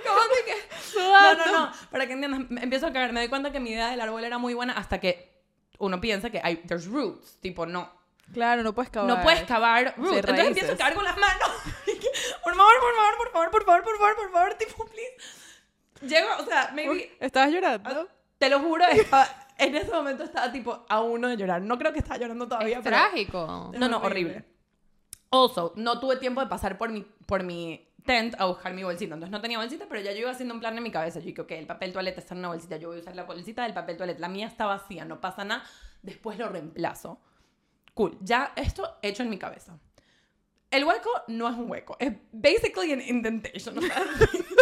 ¿Cómo te que- No, no, no. Para que entiendas, empiezo a cagar. Me doy cuenta que mi idea del árbol era muy buena hasta que uno piensa que hay, there's roots. Tipo, no. Claro, no puedes cavar. No puedes cavar roots. Entonces empiezo a cavar con las manos. por favor, por favor, por favor, por favor, por favor, por favor, tipo, please. Llego, o sea, maybe, ¿Estabas llorando? te lo juro, estaba- en ese momento estaba tipo a uno de llorar. No creo que estaba llorando todavía, Es pero... trágico. No, no, horrible. horrible. Also, no tuve tiempo de pasar por mi, por mi tent a buscar mi bolsita. Entonces no tenía bolsita, pero ya yo iba haciendo un plan en mi cabeza. Yo dije, ok, el papel toalete está en una bolsita. Yo voy a usar la bolsita del papel toalete. La mía está vacía, no pasa nada. Después lo reemplazo. Cool. Ya esto hecho en mi cabeza. El hueco no es un hueco. Es basically an indentation.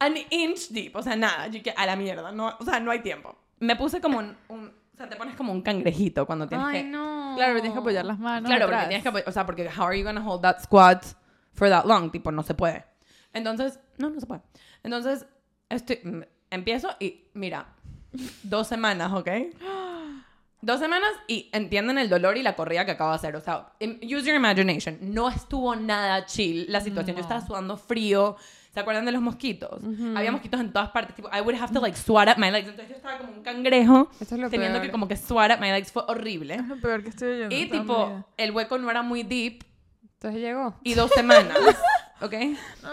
An inch deep. O sea, nada. Yo que a la mierda. No, o sea, no hay tiempo. Me puse como un, un- O sea, te pones como un cangrejito cuando tienes Ay, que... no. Claro, pero tienes que apoyar las manos. Claro, porque tienes que apoy- O sea, porque how are you gonna hold that squat for that long? Tipo, no se puede. Entonces, no, no se puede. Entonces, estoy, empiezo y mira, dos semanas, ¿ok? Dos semanas y entienden el dolor y la corrida que acabo de hacer. O sea, use your imagination. No estuvo nada chill la situación. Yo estaba sudando frío. ¿Se acuerdan de los mosquitos? Había mosquitos en todas partes. Tipo, I would have to like swat at my legs. Entonces yo estaba como un cangrejo. Es Teniendo peor. que como que swat at my legs. Fue horrible. Es lo peor que estoy oyendo. Y tipo, vida. el hueco no era muy deep Entonces llegó. y dos semanas. ¿Ok?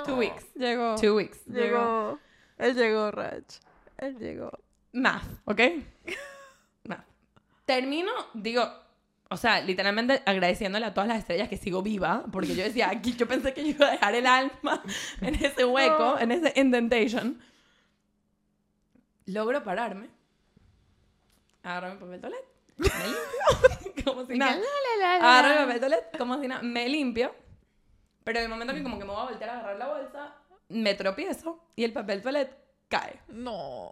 Two weeks. Llegó. Two weeks. Llegó. Él llegó, Rach. Él llegó. Math, ¿ok? Math. Termino, digo, o sea, literalmente agradeciéndole a todas las estrellas que sigo viva, porque yo decía, aquí yo pensé que yo iba a dejar el alma en ese hueco, en ese indentation. Logro pararme. Agarro mi papel toilet. Me limpio. como si nada. Agarro mi papel toilet, como si nada. Me limpio. Pero en el momento que como que me voy a voltear a agarrar la bolsa, me tropiezo y el papel toilet cae No.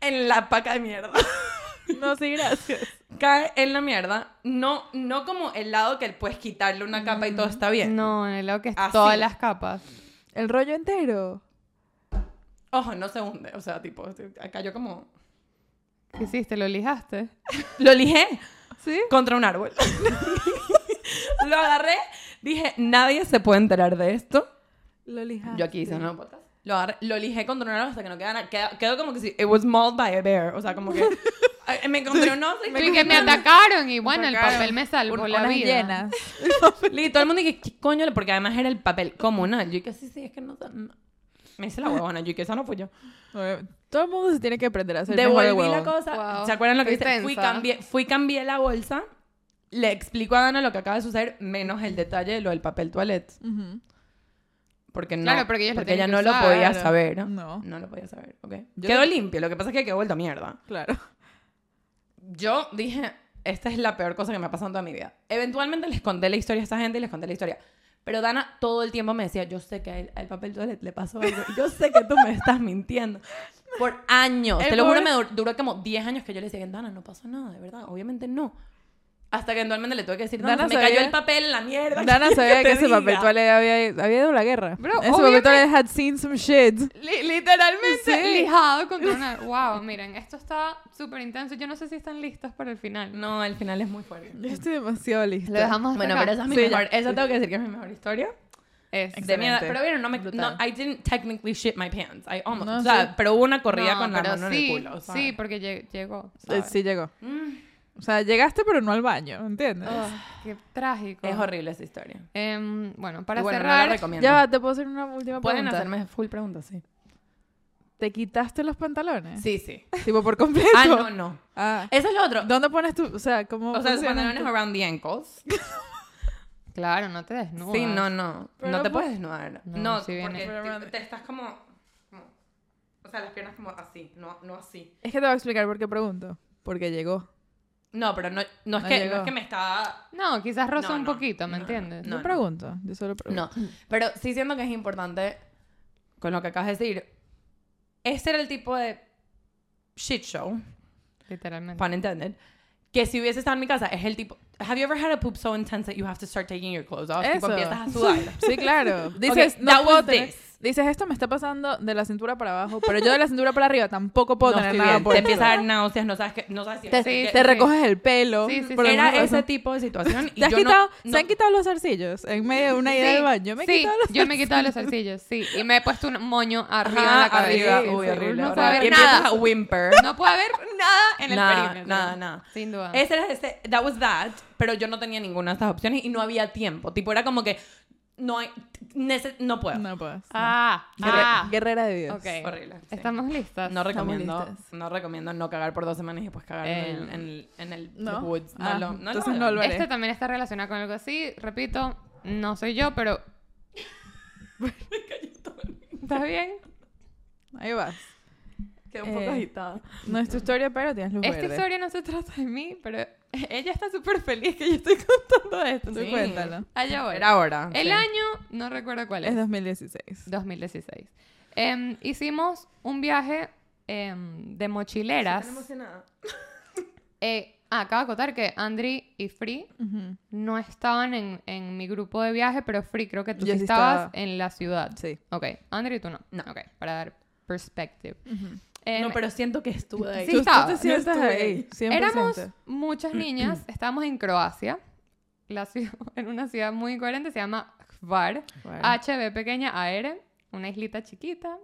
en la paca de mierda. No, sí, gracias. cae en la mierda. No, no como el lado que puedes quitarle una capa y todo está bien. No, en el lado que Así. todas las capas. El rollo entero. Ojo, no se hunde. O sea, tipo, cayó como... ¿Qué hiciste? ¿Lo lijaste? Lo lijé ¿Sí? contra un árbol. Lo agarré. Dije, nadie se puede enterar de esto. Lo lijaste. Yo aquí hice un podcast. Lo, agarré- lo lijé con tornado hasta que no quedaba nada. Quedó, quedó como que si... It was mauled by a bear. O sea, como que... me encontré un oso y Y que me atacaron y bueno, el papel me salvó un- la vida. llenas. Y todo el mundo dije, ¿qué coño? Porque además era el papel comunal. Yo que sí, sí, es que no... no. Me hice la huevona. Yo que esa no fui yo. Todo el mundo se tiene que aprender a hacer mejor Devolví la huevón. cosa. Wow. ¿Se acuerdan lo que dice? Fui, cambié, fui, cambié la bolsa. Le explico a Dana lo que acaba de suceder, menos el detalle de lo del papel toilet. Porque no, Claro, porque ella no lo podía saber. ¿no? No. Lo podía saber, quedó lo- limpio, lo que pasa es que quedó vuelto mierda. Claro. Yo dije, esta es la peor cosa que me ha pasado en toda mi vida. Eventualmente les conté la historia a esta gente y les conté la historia. Pero Dana todo el tiempo me decía, yo sé que al, al papel toilet le pasó algo. Yo sé que tú me estás mintiendo. Por años. El Te lo juro, me dur- duró como 10 años que yo le decía, Dana, no pasó nada, de verdad. Obviamente no. Hasta que eventualmente le tuve que decir, Dana, Dana se me cayó el papel en la mierda. Dana ¿qué sabía que ese papel toilet había, había ido a la guerra. Bro, ese papel toilet had seen some shit. Li- literalmente Sí. lijado contra una... Wow, miren, esto está súper intenso. Yo no sé si están listos para el final. No, el final es muy fuerte. Yo estoy demasiado lista. Lo dejamos Bueno, acá. pero esa es mi Sí, mejor. Esa tengo que decir que es mi mejor historia. Es- De mierda. Pero vieron, no me. No, I didn't technically shit my pants. I almost. No, o sea, sí. pero hubo una corrida No, con la mano sí, en el culo. ¿sabes? Sí, porque lle- llegó. Eh, ¿sabes? Sí llegó. Mm, O sea, llegaste pero no al baño, ¿entiendes? Oh, qué trágico. es horrible esa historia. Em, bueno, para bueno, no cerrar... recomiendo. Ya va, te puedo hacer una última Pueden pregunta. hacerme full preguntas, sí. ¿Te quitaste los pantalones? Sí, sí. Tipo por completo. Ah, no, no. Ah. Eso es lo otro. ¿Dónde pones tu, o sea, cómo O sea, funciona pantalones tu- around the ankles. Claro, no te desnudas. Sí, no, no. Pero no te no puedes desnudar. No, No, viene. porque te, te estás como, como- O sea, las piernas como así, no, no así. Es que te voy a explicar por qué pregunto. Porque llegó. No, pero no, no, es, No que, no llegó. es que me estaba... No, quizás rozó No, un no, poquito, ¿me no, no, entiendes? no. No, pregunto, yo solo pregunto. No, pero sí siento que es importante con lo que acabas de decir. Este era el tipo de shit show, Literalmente. pun intended, que si hubiese estado en mi casa es el tipo... Have you ever had a poop so intense that you have to start taking your clothes off? Tipo, Eso. empiezas a sudar. Sí, claro. Dices, Ok, no that puedo was tener- this. Dices, esto me está pasando de la cintura para abajo, pero yo de la cintura para arriba tampoco puedo No tener nada bien. Te puesto. empieza a dar náuseas, no sabes, qué, no sabes si... Te, Sí, te recoges el pelo. Sí, por Era razón. ese tipo de situación y ¿Te has yo no- quitado, no, ¿Se han quitado los zarcillos en medio de una Sí, del baño? Yo me he sí, quitado los yo me he quitado los zarcillos, sí. Y me he puesto un moño arriba de la cabeza. arriba. Uy, horrible. no puede haber empiezas nada. a whimper. No puede haber nada en el perímetro. nada, nada. Sin duda. Ese era ese, that was that, pero yo no tenía ninguna de estas opciones y no había tiempo. Tipo, era como que no hay, nece- no puedo. No puedes. Ah, Guerre- ah. Guerrera de Dios. Ok. Horrible. sí. ¿Estamos listas? No recomiendo, listas. no recomiendo no cagar por dos semanas y después cagar en, el, Eh, en el, en el ¿no? woods. No, Ah, lo, no lo entonces no hagan. lo haré. Este también está relacionado con algo así. Repito, no soy yo, pero... ¿Estás bien? Ahí vas. Quedé un poco Eh, agitada. No es tu historia, pero tienes luz Esta verde. historia no se trata de mí, pero ella está súper feliz que yo estoy contando esto. Sí. cuéntalo. Allá voy. Era ahora. El sí. año, no recuerdo cuál es. Es 2016. 2016. Em, hicimos un viaje em, de mochileras. Estoy emocionada. Eh, ah, acabo de acotar que Andri y Free no estaban en, en mi grupo de viaje, pero Free creo que tú sí estabas estaba. en la ciudad. Sí. Ok, Andri tú no. No. Ok, para dar perspective. Ujú. Em, No, pero siento que estuve ahí. Sí, Tú, tú estaba. te Yo sientas estuve ahí. 100%. Éramos muchas niñas, estábamos en Croacia, la ciudad- en una ciudad muy incoherente, se llama Hvar, Bueno. HB pequeña AR, una islita chiquita,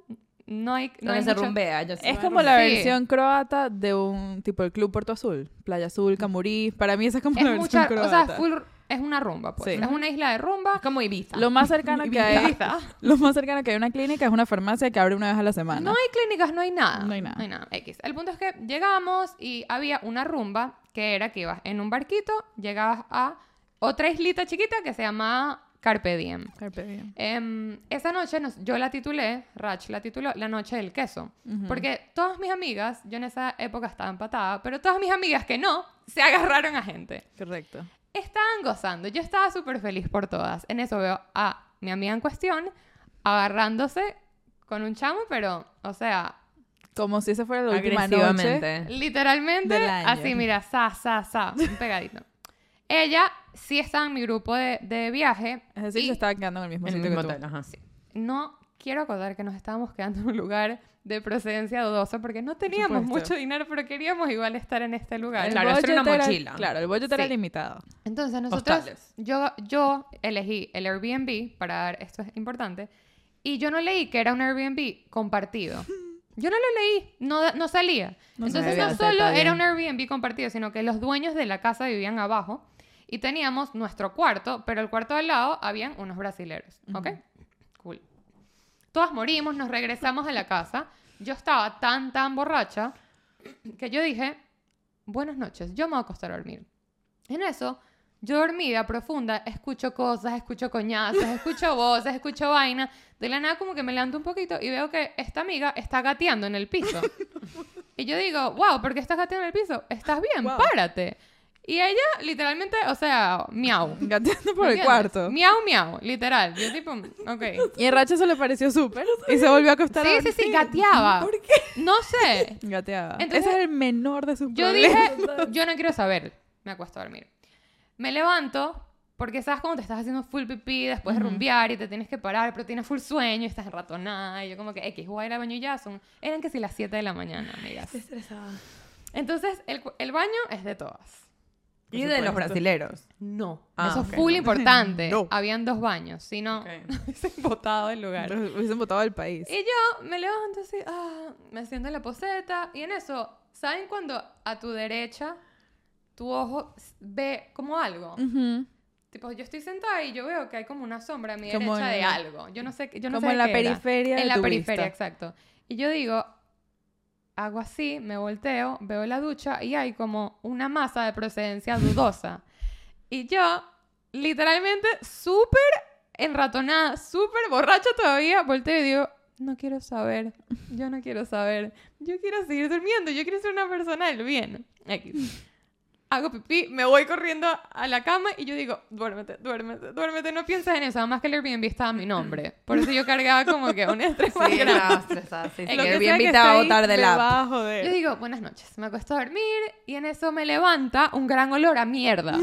no hay... No Donde hay se mucho- rumbea. yo Es como la Sí. versión croata de un tipo el Club Puerto Azul, Playa Azul, Camurí. Para mí esa es como Es la versión mucha, o croata. sea, full- es una rumba, pues. Sí. Es una isla de rumba. Es como Ibiza. Lo más cercano que hay, Ibiza. lo más cercano que hay a una clínica es una farmacia que abre una vez a la semana. No hay clínicas, no hay nada. No hay nada. X. El punto es que llegamos y había una rumba que era que ibas en un barquito, llegabas a otra islita chiquita que se llamaba Carpe Diem. Carpe diem. Em, esa noche nos- yo la titulé, Rach la tituló La Noche del Queso. Porque todas mis amigas, yo en esa época estaba empatada, pero todas mis amigas que no, se agarraron a gente. Correcto. Estaban gozando. Yo estaba súper feliz por todas. En eso veo a mi amiga en cuestión agarrándose con un chamo, pero, o sea, Como si esa fuera la última noche. Agresivamente. literalmente, Del año. así, mira, sa, sa, sa, un pegadito. Ella sí estaba en mi grupo de, de viaje. Es decir, y se estaba quedando en el mismo En el sitio mismo que tú. hotel, ajá. no quiero acordar que nos estábamos quedando en un lugar de procedencia dudosa porque no teníamos mucho dinero, pero queríamos igual estar en este lugar. El Claro, era una mochila. Claro, el budget era Sí. limitado. Entonces nosotros, Hostales. yo, yo elegí el Airbnb para dar, esto es importante, Y yo no leí que era un Airbnb compartido. Yo no lo leí, no, no salía. No Entonces no solo era un Airbnb compartido, sino que los dueños de la casa vivían abajo y teníamos nuestro cuarto, pero el cuarto al lado habían unos brasileros, ¿ok? Cool. Todas morimos, nos regresamos a la casa. Yo estaba tan, tan borracha que yo dije, buenas noches, yo me voy a acostar a dormir. En eso, yo dormida, profunda, escucho cosas, escucho coñazos, escucho voces, escucho vaina. De la nada como que me levanto un poquito y veo que esta amiga está gateando en el piso. y yo digo, wow, ¿por qué estás gateando en el piso? ¿Estás bien? Wow. Párate. Y ella, literalmente, o sea, miau. Gateando por ¿Me el entiendes? cuarto. Miau, miau, literal. Yo tipo, ok. Y el racho se le pareció súper y se volvió a acostar. a Sí, sí, sí, gateaba. ¿Por qué? No sé. Gateaba. Entonces, Ese es el menor de sus Yo problemas. dije, yo no quiero saber. Me acuesto a dormir. Me levanto porque sabes cuando te estás haciendo full pipí después de rumbear y te tienes que parar, pero tienes full sueño y estás enratonada. Y yo como que, X, voy a ir al baño y ya son... Eran que si las 7 de la mañana, amigas. estresada. Entonces, el, el baño es de todas. Y de los brasileros. No. Ah, Eso es full no. importante. No. Habían dos baños. Si no, Ok. hubiesen botado el lugar. Hubiesen votado del país. Y yo me levanto así, ah, me siento en la poseta. Y en eso, ¿saben cuando a tu derecha tu ojo ve como algo? Ujú. Tipo, yo estoy sentada y yo veo que hay como una sombra a mi Como derecha en de la- algo. Yo no sé, yo no Como sé en la qué era. periferia de En la tu periferia, vista. exacto. Y yo digo, hago así, me volteo, veo la ducha y hay como una masa de procedencia dudosa. Y yo, literalmente, súper enratonada, súper borracha todavía, volteo y digo, no quiero saber, yo no quiero saber, yo quiero seguir durmiendo, yo quiero ser una persona del bien. X. Hago pipí, me voy corriendo a la cama y yo digo, duérmete, duérmete, duérmete, no pienses en eso. Además que el Airbnb estaba a mi nombre. Por eso yo cargaba como que un estrés más Sí, grande. estresada. Sí, sí. Sea que invitado a botar de la Yo digo, buenas noches, me acuesto a dormir y en eso me levanta un gran olor a mierda.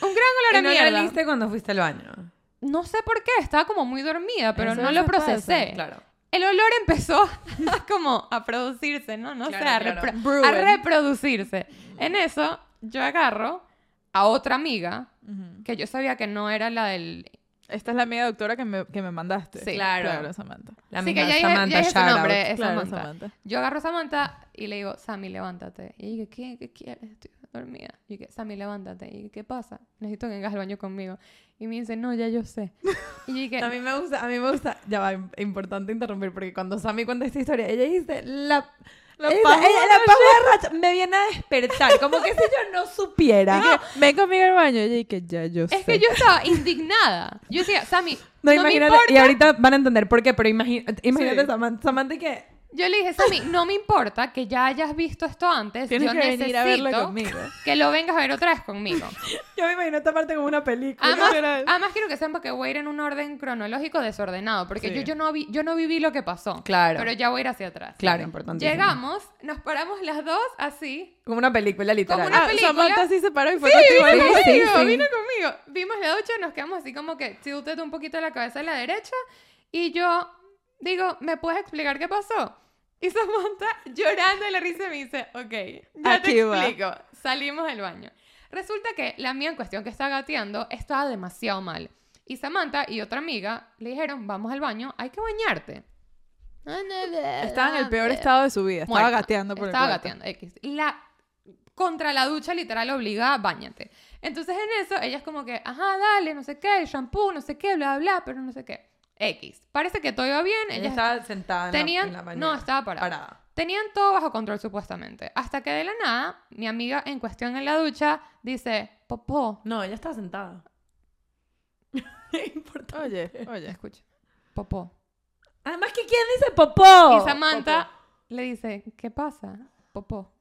Un gran olor a ¿Y no mierda. liste cuando fuiste al baño? No sé por qué, estaba como muy dormida, pero Eso no lo procesé. Claro. El olor empezó a como a producirse, ¿no? No Claro, sé, a, claro. repro- a reproducirse. En eso, yo agarro a otra amiga, Ujú. que yo sabía que no era la del... Esta es la amiga doctora que me, que me mandaste. Sí. Claro. Claro, Samantha. La sí, que dije, Samantha, ya dije su nombre, es Claro, Samantha. Samantha. Yo agarro a Samantha y le digo, Sammy, levántate. Y ella dice, ¿qué, ¿qué quieres? Estoy dormida. Y yo, Sammy, levántate. Y yo, ¿qué pasa? Necesito que vengas al baño conmigo. Y me dice, no, ya yo sé. Y yo dije, A mí me gusta, a mí me gusta, ya va, im- importante interrumpir, porque cuando Sammy cuenta esta historia, ella dice, la, La ella- paja ella- la paja de racha me viene a despertar, como que si yo no supiera. Que, ven conmigo al baño. Y que ya yo sé. es que yo estaba indignada. Yo decía, Sammy, No, no, me imagínate, importa. y ahorita van a entender por qué, pero imagi- imagínate Sí. Samantha, Samantha que Yo le dije, Sammy, no me importa que ya hayas visto esto antes. Tienes yo que venir a verlo conmigo. que lo vengas a ver otra vez conmigo. yo me imagino esta parte como una película. Además, además quiero que sepan que voy a ir en un orden cronológico desordenado, porque Sí. yo, yo, no vi, yo no viví lo que pasó. Claro. Pero ya voy a ir hacia atrás. Claro, importante. Llegamos, nos paramos las dos así. Como una película literal. Como una Ah, película. Samantha sí se paró y fue Sí, contigo. vino sí, conmigo, sí. vino conmigo. Vimos la ducha, nos quedamos así como que tilted un poquito la cabeza a la derecha y yo digo, ¿me puedes explicar qué pasó? Y Samantha llorando de la risa me dice, ok, ya Aquí te va. explico. Salimos del baño. Resulta que la mía en cuestión que estaba gateando estaba demasiado mal. Y Samantha y otra amiga le dijeron, vamos al baño, hay que bañarte. Estaba en el peor estado de su vida. Estaba Muerta. gateando por Estaba el gateando, X. La, contra la ducha literal obligada, bañate. Entonces en eso, ella es como que, ajá, dale, no sé qué, el shampoo, no sé qué, bla, bla, pero no sé qué. X. Parece que todo iba bien. Ella Ella estaba sentada en la- tenían, en la, no, estaba parada. parada. Tenían todo bajo control supuestamente. Hasta que de la nada, mi amiga en cuestión en la ducha dice, popó. No, ella estaba sentada. Importante. Oye, oye. Escucha, popó. Además que quién dice popó. y Samantha le dice, ¿qué pasa? Popó.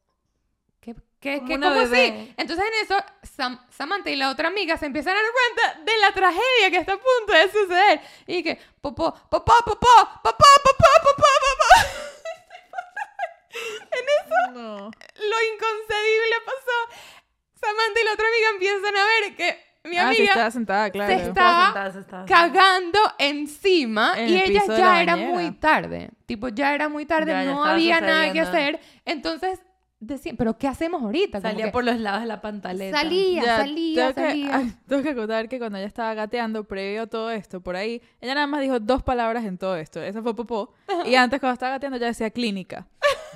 ¿Qué, qué, Como qué, una cómo así? Entonces en eso, Sam- Samantha y la otra amiga se empiezan a dar cuenta de la tragedia que está a punto de suceder. Y que, popó, popó, popó, popó, popó, popó, popó. No. Lo inconcebible pasó. Samantha y la otra amiga empiezan a ver que mi Ah, sí, amiga estaba sentada, claro. se está- sentada, se estaba cagando encima En y el ella ya era muy tarde. Tipo, ya era muy tarde, Ya, ya no estaba había nada que hacer. Entonces, decía, pero ¿qué hacemos ahorita? Como Salía que por los lados de la pantaleta. salía, Ya, salía, tengo que- salía. ay, tengo que contar que cuando ella estaba gateando, previo a todo esto, por ahí, ella nada más dijo dos palabras en todo esto. Esa fue popó. Y antes, cuando estaba gateando, ella decía clínica.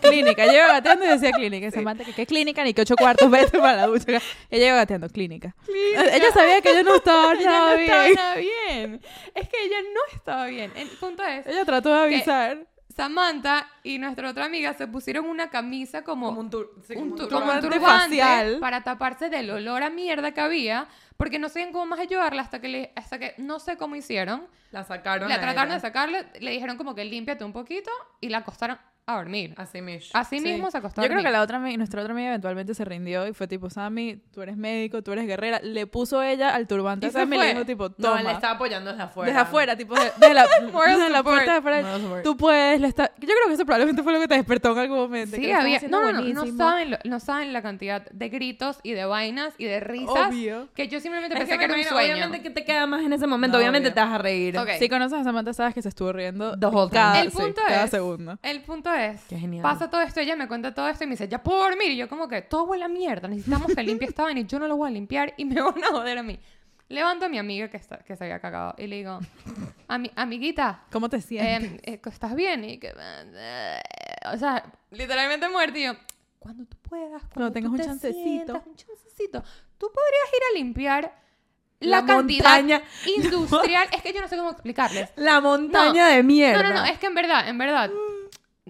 Clínica. Ella iba gateando y decía clínica. Y Samantha, que qué clínica, ni que ocho cuartos, vete para la ducha. Ella iba gateando, clínica. Ella sabía que ella no estaba ella nada no bien. estaba nada bien. Es que ella no estaba bien. El punto es, Ella trató de avisar. Samantha y nuestra otra amiga se pusieron una camisa como, Como un, tur sí, como un, un tu- turbante. como un turbante turbante facial. para taparse del olor a mierda que había, porque no sabían cómo más ayudarla hasta que, le- hasta que no sé cómo hicieron. La sacaron. La a trataron ella. de sacarle, le dijeron como que límpiate un poquito y la acostaron a dormir. Así mismo. Así Sí. mismo se acostó a Yo creo que la otra, nuestra otra amiga eventualmente se rindió y fue tipo, Sammy, tú eres médico, tú eres guerrera. Le puso ella al turbante Y a se Sammy y le dijo tipo, No, toma. él la estaba apoyando desde afuera. Desde afuera, tipo, de- desde la, desde puerta de afuera. Tú puedes, le está... Yo creo que eso probablemente fue lo que te despertó en algún momento. Sí, había. No, no, no, no saben, lo- no saben la cantidad de gritos y de vainas y de risas Obvio. que yo simplemente Es pensé que, que, era un sueño. Obviamente, que te queda más en ese momento? No, obviamente obvio. te vas a reír. Si conoces a Samantha, sabes que se estuvo riendo cada, El punto cada es- segundo. El punto es, Qué genial. pasa todo esto, ella me cuenta todo esto y me dice, ya puedo dormir. Y yo como que, todo huele a mierda, necesitamos que limpie esta vaina y yo no lo voy a limpiar y me van a joder a mí. Levanto a mi amiga que, está, que se había cagado y le digo, "Ami- amiguita, ¿Cómo te sientes? em, eh, ¿estás bien? Y que, o sea, literalmente muerta y yo, cuando tú puedas, cuando, tengas tú un te chancecito. sientas, un chancecito, tú podrías ir a limpiar la, La cantidad montaña. industrial. Es que yo no sé cómo explicarles. La montaña de No, mierda. no, no, es que en verdad, en verdad,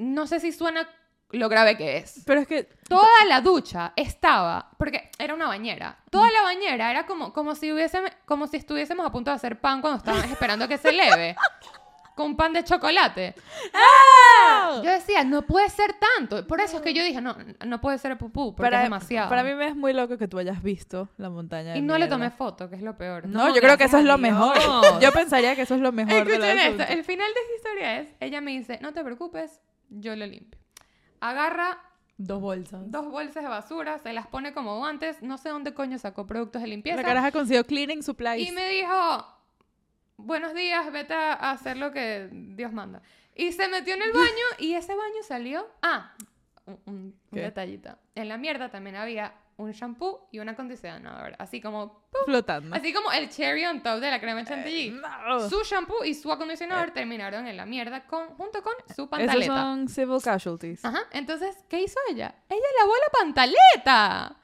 no sé si suena lo grave que es. Pero es que Toda la ducha estaba, porque era una bañera. Toda la bañera era como, como, si hubiésemos, como si estuviésemos a punto de hacer pan cuando estábamos esperando que se leve. Con pan de chocolate. Yo decía, no puede ser tanto. Por eso es que yo dije, no, no puede ser pupú, porque es demasiado. para mí me es muy loco que tú hayas visto la montaña de y no le tomé foto, que es lo peor. No, No, yo creo que eso es lo Dios. mejor. Yo pensaría que eso es lo mejor de Escuchen la esto. El final de esta historia es, ella me dice, no te preocupes, yo lo limpio. Agarra Dos bolsas. dos bolsas de basura, se las pone como guantes, no sé dónde coño sacó productos de limpieza. La caraja consiguió cleaning supplies. Y me dijo, buenos días, vete a hacer lo que Dios manda. Y se metió en el baño y ese baño salió... Ah, un, un- detallito. En la mierda también había un shampoo y un acondicionador. Así como... flotando. Así como el cherry on top de la crema chantilly. No. Su shampoo y su acondicionador Eh. terminaron en la mierda con, junto con su Esos pantaleta. son civil casualties. Ajá, entonces, ¿qué hizo ella? Ella lavó la pantaleta.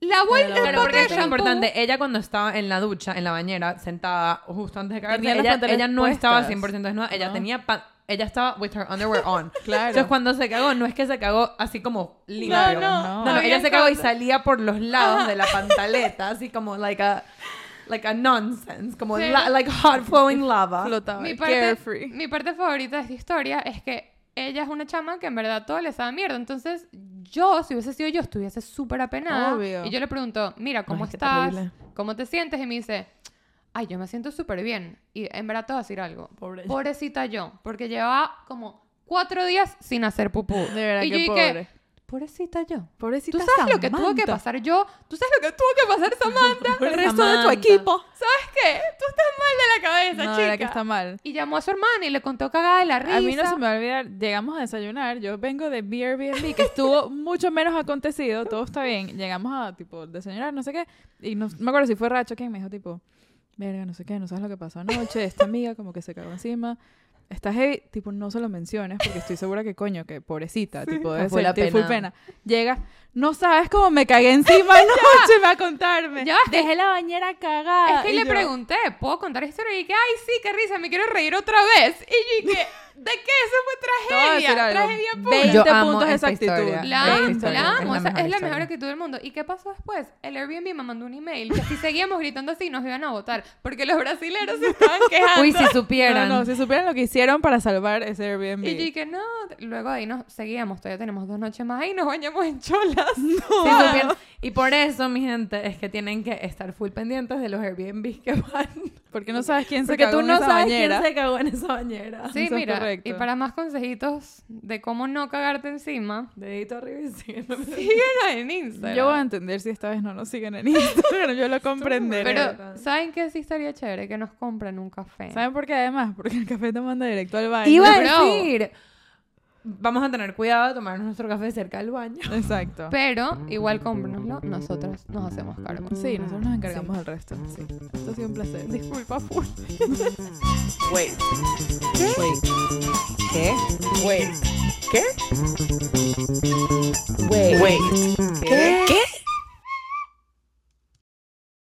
Lavó el, Pero pote porque es importante. Ella cuando estaba en la ducha, en la bañera, sentada justo antes de las ella, ella no estaba puestas. 100% desnuda. Ella No. tenía... ella estaba with her underwear on. Claro. Entonces cuando se cagó, no es que se cagó así como limpio. No, no, No. No, ella se cagó y salía por los lados de la pantaleta, así como like a like a nonsense, como Sí. la- like hot flowing lava. Flotaba. mi parte, Carefree. mi parte favorita de esta historia es que ella es una chama que en verdad todo le sabe mierda. Entonces, yo, si hubiese sido yo, estuviese súper apenada. Obvio. Y yo le pregunto, mira, ¿cómo Ay, estás? ¿Cómo te sientes? Y me dice, ay, yo me siento súper bien. Y en verdad te voy a decir algo. Pobre. Pobrecita yo, porque llevaba como cuatro días sin hacer pupú. De verdad y yo que dije, pobre. pobrecita yo. Pobrecita ¿Tú sabes lo que tuvo que Samantha. pasar yo? ¿Tú sabes lo que tuvo que pasar Samantha? El resto de tu Samantha. equipo. ¿Sabes qué? Tú estás mal de la cabeza, No, chica. que está mal. Y llamó a su hermana y le contó cagada de la risa. A mí no se me va a olvidar, llegamos a desayunar, yo vengo de Airbnb, que estuvo mucho menos acontecido, todo está bien, llegamos a, tipo, desayunar, no sé qué, y no me acuerdo si fue Racho quien me dijo, tipo, verga, no sé qué, no sabes lo que pasó anoche, esta amiga como que se cagó encima, está heavy, tipo, no se lo menciones, porque estoy segura que, coño, que pobrecita, tipo, debe Fue la sentir full pena. pena. Llega, no sabes cómo me cagué encima anoche, va a contarme. Ya es Dejé la bañera cagada. Es que Y le yo, pregunté, ¿puedo contar esta historia? Y dije, ay, sí, qué risa, me quiero reír otra vez. Y yo dije, ¿de qué? Eso fue tragedia. Tragedia pura. 20 Yo puntos esa actitud. historia. La amo, historia la es amo. la o sea, mejor es la mejor actitud del mundo. ¿Y qué pasó después? El Airbnb me mandó un email que si seguíamos gritando así nos iban a votar. Porque los brasileros se estaban quejando. Uy, si supieran. No, no, si supieran lo que hicieron para salvar ese Airbnb. Y yo dije, no. Luego ahí nos seguíamos. Todavía tenemos dos noches más ahí. Nos bañamos en supieran. Y por eso, mi gente, es que tienen que estar full pendientes de los Airbnb que van. Porque no sabes quién se Porque cagó tú en no esa sabes bañera. quién se cagó en esa bañera. Sí, Eso es mira. correcto. Y para más consejitos de cómo no cagarte encima, Dedito arriba y síguenos en Instagram. Yo voy a entender si esta vez no nos siguen en Instagram. Yo lo comprenderé. Pero, ¿saben qué sí estaría chévere? Que nos compren un café. ¿Saben por qué además? Porque el café te manda directo al baño. Iba a Bro. decir. Vamos a tener cuidado de tomarnos nuestro café cerca del baño. Exacto. Pero igual cómpranoslo, nosotras nos hacemos cargo. Sí, nosotros nos encargamos del resto. Sí. Esto ha sido un placer. Disculpa, full. Wait. Wait. ¿Qué? Wait. ¿Qué? Wait. Wait.